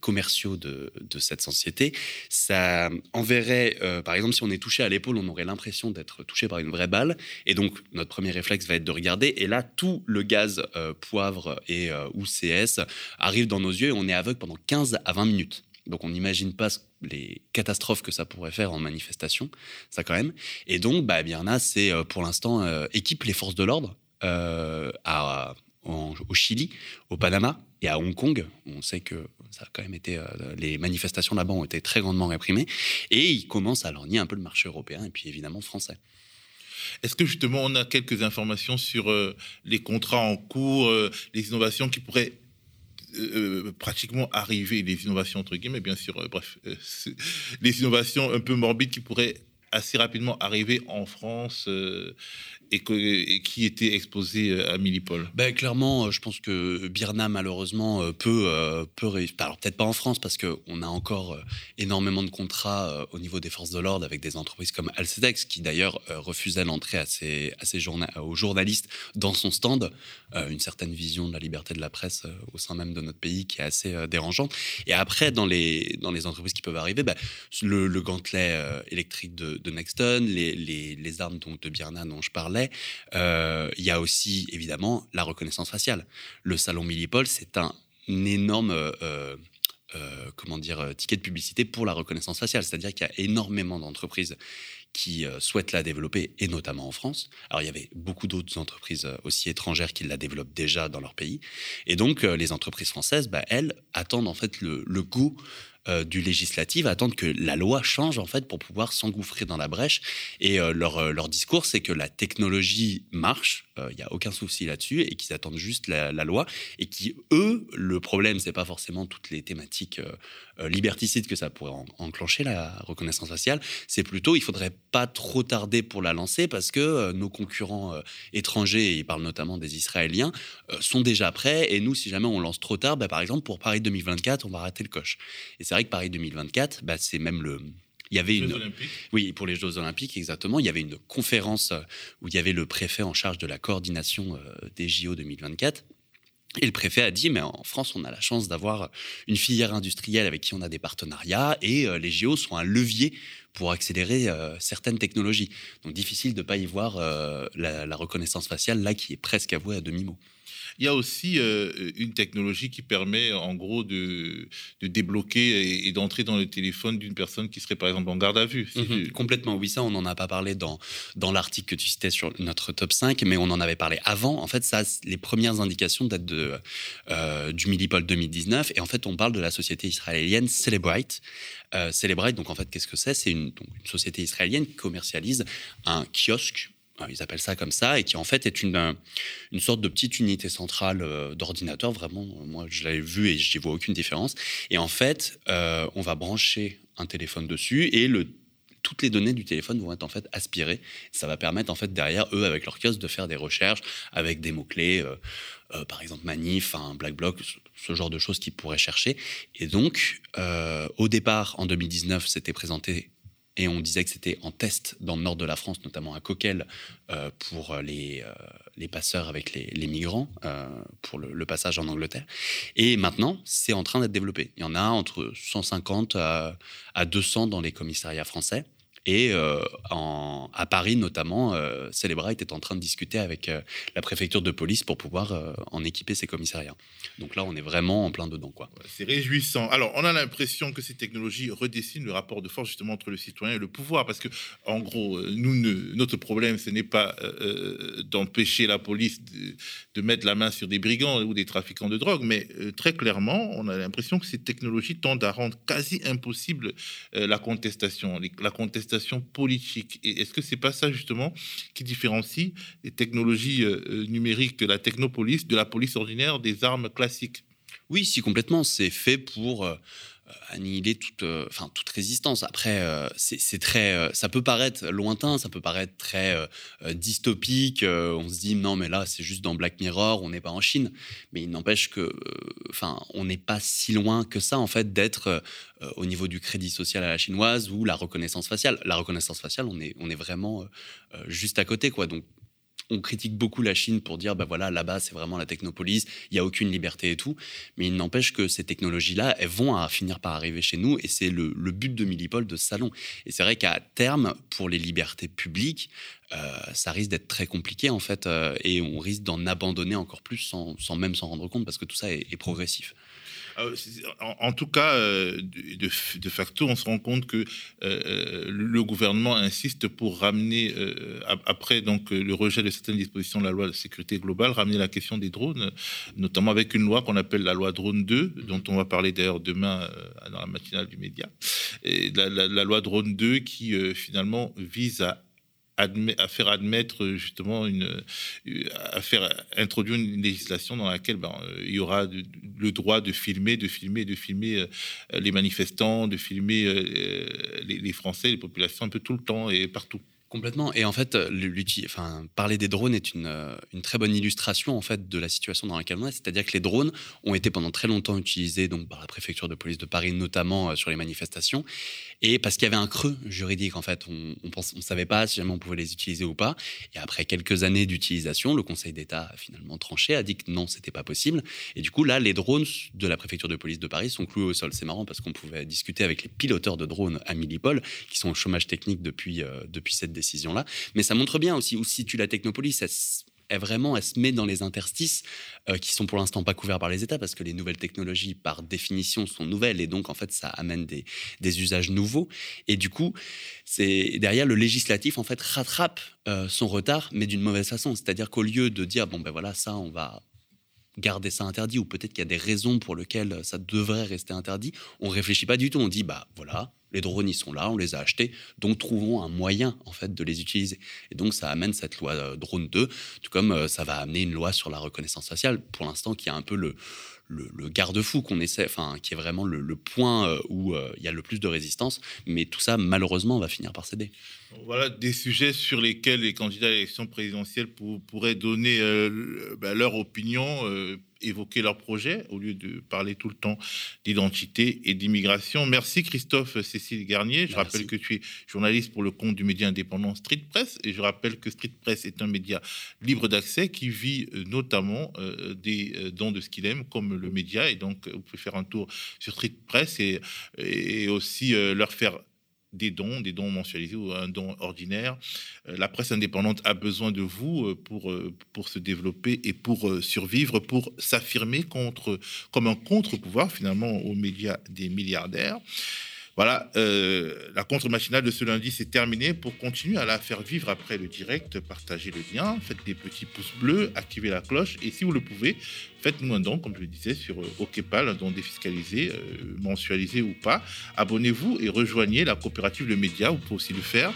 commerciaux de, cette société, ça enverrait, euh, par exemple, si on est touché à l'épaule, on aurait l'impression d'être touché par une vraie balle. Et donc, notre premier réflexe va être de regarder. Et là, tout le gaz poivre et ou CS arrive dans nos yeux et on est aveugle pendant 15 à 20 minutes. Donc, on n'imagine pas les catastrophes que ça pourrait faire en manifestation, ça quand même. Et donc, bah, Birna, c'est pour l'instant équipe les forces de l'ordre à au Chili, au Panama et à Hong Kong. On sait que ça a quand même été, euh, les manifestations là-bas ont été très grandement réprimées. Et ils commencent à lorgner un peu le marché européen et puis évidemment français. Est-ce que justement on a quelques informations sur euh, les contrats en cours, euh, les innovations qui pourraient pratiquement arriver, les innovations entre guillemets, bien sûr, bref, les innovations un peu morbides qui pourraient assez rapidement arrivé en France et, qui était exposé euh, à Millipol? Ben, Clairement, euh, je pense que Birna, malheureusement, euh, peut, peut réussir. Alors, peut-être pas en France, parce qu'on a encore énormément de contrats au niveau des forces de l'ordre avec des entreprises comme Alcedex, qui d'ailleurs refusait l'entrée à ses, à ses aux journalistes dans son stand. une certaine vision de la liberté de la presse au sein même de notre pays qui est assez dérangeante. Et après, dans les, dans les entreprises qui peuvent arriver, ben, le, gantelet électrique de, de Nexton, les, les, les armes donc, de Birna dont je parlais, euh, il y a aussi évidemment la reconnaissance faciale. Le salon Millipol, c'est un énorme euh, euh, comment dire, ticket de publicité pour la reconnaissance faciale. C'est-à-dire qu'il y a énormément d'entreprises qui souhaitent la développer, et notamment en France. Alors, il y avait beaucoup d'autres entreprises aussi étrangères qui la développent déjà dans leur pays. Et donc, les entreprises françaises, bah, elles, attendent en fait le, le goût euh, du législatif attendent que la loi change en fait pour pouvoir s'engouffrer dans la brèche. Et euh, leur, euh, leur, discours, c'est que la technologie marche, il n'y a aucun souci là-dessus, et qu'ils attendent juste la, loi, et qui, eux, le problème, c'est pas forcément toutes les thématiques liberticides que ça pourrait enclencher, la reconnaissance faciale, c'est plutôt, il faudrait pas trop tarder pour la lancer, parce que nos concurrents étrangers, et ils parlent notamment des Israéliens, sont déjà prêts, et nous, si jamais on lance trop tard, bah, par exemple, pour Paris 2024, on va rater le coche. Et c'est vrai que Paris 2024, bah, c'est même le. Il y avait une. Oui, pour les Jeux Olympiques, exactement. Il y avait une conférence euh, où il y avait le préfet en charge de la coordination euh, des JO 2024. Et le préfet a dit, mais en France, on a la chance d'avoir une filière industrielle avec qui on a des partenariats et euh, les JO sont un levier pour accélérer certaines technologies. Donc difficile de ne pas y voir la, la, reconnaissance faciale là qui est presque avouée à demi-mot. Il y a aussi euh, une technologie qui permet, en gros, de, débloquer et, d'entrer dans le téléphone d'une personne qui serait, par exemple, en garde à vue. Mhm, complètement, oui, ça, on n'en a pas parlé dans, dans l'article que tu citais sur notre top 5, mais on en avait parlé avant. En fait, ça, les premières indications datent de, euh, du Millipol 2019. Et en fait, on parle de la société israélienne Celebrite. Euh, Celebrite, donc en fait, qu'est-ce que c'est? C'est une, une société israélienne qui commercialise un kiosque ils appellent ça comme ça, et qui en fait est une, une sorte de petite unité centrale euh, d'ordinateur. Vraiment, moi je l'avais vu et je n'y vois aucune différence. Et en fait, euh, on va brancher un téléphone dessus et toutes les données du téléphone vont être en fait aspirées. Ça va permettre en fait derrière eux avec leur kiosque de faire des recherches avec des mots clés, euh, par exemple manif, un black bloc, ce genre de choses qu'ils pourraient chercher. Et donc, au départ en 2019, c'était présenté et on disait que c'était en test dans le nord de la France, notamment à Coquel, euh, pour les, euh, les, passeurs avec les, migrants, euh, pour le, passage en Angleterre. Et maintenant, c'est en train d'être développé. Il y en a entre 150 à, à 200 dans les commissariats français. Et euh, à Paris, notamment, euh, Celebrite est en train de discuter avec euh, la préfecture de police pour pouvoir euh, en équiper ses commissariats. Donc là, on est vraiment en plein dedans. quoi. C'est réjouissant. Alors, on a l'impression que ces technologies redessinent le rapport de force justement entre le citoyen et le pouvoir. Parce que, en gros, nous, notre problème, ce n'est pas d'empêcher la police de, de, mettre la main sur des brigands ou des trafiquants de drogue, mais très clairement, on a l'impression que ces technologies tendent à rendre quasi impossible la contestation. La contestation politique. Et est-ce que c'est pas ça justement qui différencie les technologies euh, euh, numériques de la technopolice de la police ordinaire des armes classiques? Oui, si complètement. C'est fait pour euh, annihiler toute, euh, enfin, toute résistance. Après, euh, c'est très, ça peut paraître lointain, ça peut paraître très dystopique. on se dit non, mais là, c'est juste dans Black Mirror, on n'est pas en Chine. Mais il n'empêche que, enfin, on n'est pas si loin que ça en fait d'être au niveau du crédit social à la chinoise ou la reconnaissance faciale. La reconnaissance faciale, on est, on est vraiment juste à côté, quoi. Donc on critique beaucoup la Chine pour dire, bah voilà, là-bas, c'est vraiment la technopolis, il n'y a aucune liberté et tout. Mais il n'empêche que ces technologies-là, elles vont à finir par arriver chez nous et c'est le, but de Millipol de ce salon. Et c'est vrai qu'à terme, pour les libertés publiques, euh, ça risque d'être très compliqué en fait euh, et on risque d'en abandonner encore plus sans, même s'en rendre compte parce que tout ça est progressif. Euh, en, tout cas, euh, de, facto, on se rend compte que euh, le gouvernement insiste pour ramener, après donc le rejet de certaines dispositions de la loi de sécurité globale, ramener la question des drones, notamment avec une loi qu'on appelle la loi Drone 2, dont on va parler d'ailleurs demain dans la matinale du média. Et la, la loi Drone 2 qui finalement vise à à faire admettre justement une, à faire introduire une législation dans laquelle ben, il y aura le droit de filmer, de filmer, de filmer les manifestants, de filmer les, les Français, les populations un peu tout le temps et partout. Complètement. Et en fait, enfin, parler des drones est une, euh, une, très bonne illustration en fait de la situation dans laquelle on est. C'est-à-dire que les drones ont été pendant très longtemps utilisés donc par la préfecture de police de Paris, notamment euh, sur les manifestations, et parce qu'il y avait un creux juridique en fait. On on savait pas si jamais on pouvait les utiliser ou pas. Et après quelques années d'utilisation, le Conseil d'État a finalement tranché, a dit que non, c'était pas possible. Et du coup, là, les drones de la préfecture de police de Paris sont cloués au sol. C'est marrant parce qu'on pouvait discuter avec les piloteurs de drones à Millipol, qui sont au chômage technique depuis euh, depuis cette décision-là. Mais ça montre bien aussi où se situe la technopolis. Elle, vraiment, elle se met dans les interstices euh, qui sont pour l'instant pas couverts par les États parce que les nouvelles technologies, par définition, sont nouvelles et donc en fait ça amène des, des usages nouveaux. Et du coup, c'est derrière le législatif en fait rattrape euh, son retard, mais d'une mauvaise façon. C'est-à-dire qu'au lieu de dire bon ben voilà ça on va garder ça interdit ou peut-être qu'il y a des raisons pour lesquelles ça devrait rester interdit, on réfléchit pas du tout. On dit bah voilà les drones, ils sont là, on les a achetés, donc trouvons un moyen en fait de les utiliser. Et donc ça amène cette loi euh, drone 2, tout comme euh, ça va amener une loi sur la reconnaissance faciale, pour l'instant qui est un peu le, garde-fou qu'on essaie, enfin qui est vraiment le, point euh, où il y a le plus de résistance, mais tout ça malheureusement va finir par céder. Voilà des sujets sur lesquels les candidats à l'élection présidentielle pourraient donner ben, leur opinion évoquer leur projet au lieu de parler tout le temps d'identité et d'immigration. Merci Christophe Cécile Garnier. Je rappelle que tu es journaliste pour le compte du média indépendant Street Press et je rappelle que Street Press est un média libre d'accès qui vit euh, notamment euh, des euh, dons de ce qu'il aime comme le média et donc vous pouvez faire un tour sur Street Press et, et aussi leur faire des dons, des dons mensualisés ou un don ordinaire. Euh, la presse indépendante a besoin de vous euh, pour, euh, pour se développer et pour survivre, pour s'affirmer contre, comme un contre-pouvoir finalement aux médias des milliardaires. Voilà, la contre-machinale de ce lundi, c'est terminé. Pour continuer à la faire vivre après le direct, partagez le lien, faites des petits pouces bleus, activez la cloche et si vous le pouvez, faites-nous un don, comme je le disais, sur euh, OKPAL, un don défiscalisé, euh, mensualisé ou pas. Abonnez-vous et rejoignez la coopérative Le Média. Vous pouvez aussi le faire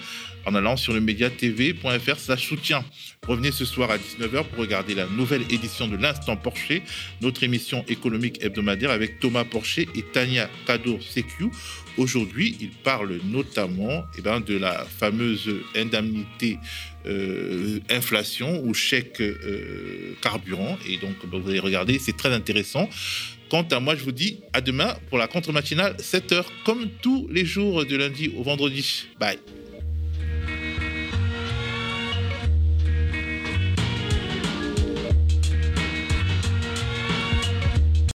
en allant sur le mediatv.fr slash soutien. Revenez ce soir à 19h pour regarder la nouvelle édition de l'Instant Porcher, notre émission économique hebdomadaire avec Thomas Porcher et Tania Kadour-Sekiu. Aujourd'hui, il parle notamment eh ben, de la fameuse indemnité euh, inflation ou chèque euh, carburant. Et donc, bah, vous allez regarder, c'est très intéressant. Quant à moi, je vous dis à demain pour la contre-matinale, 7h, comme tous les jours de lundi au vendredi. Bye.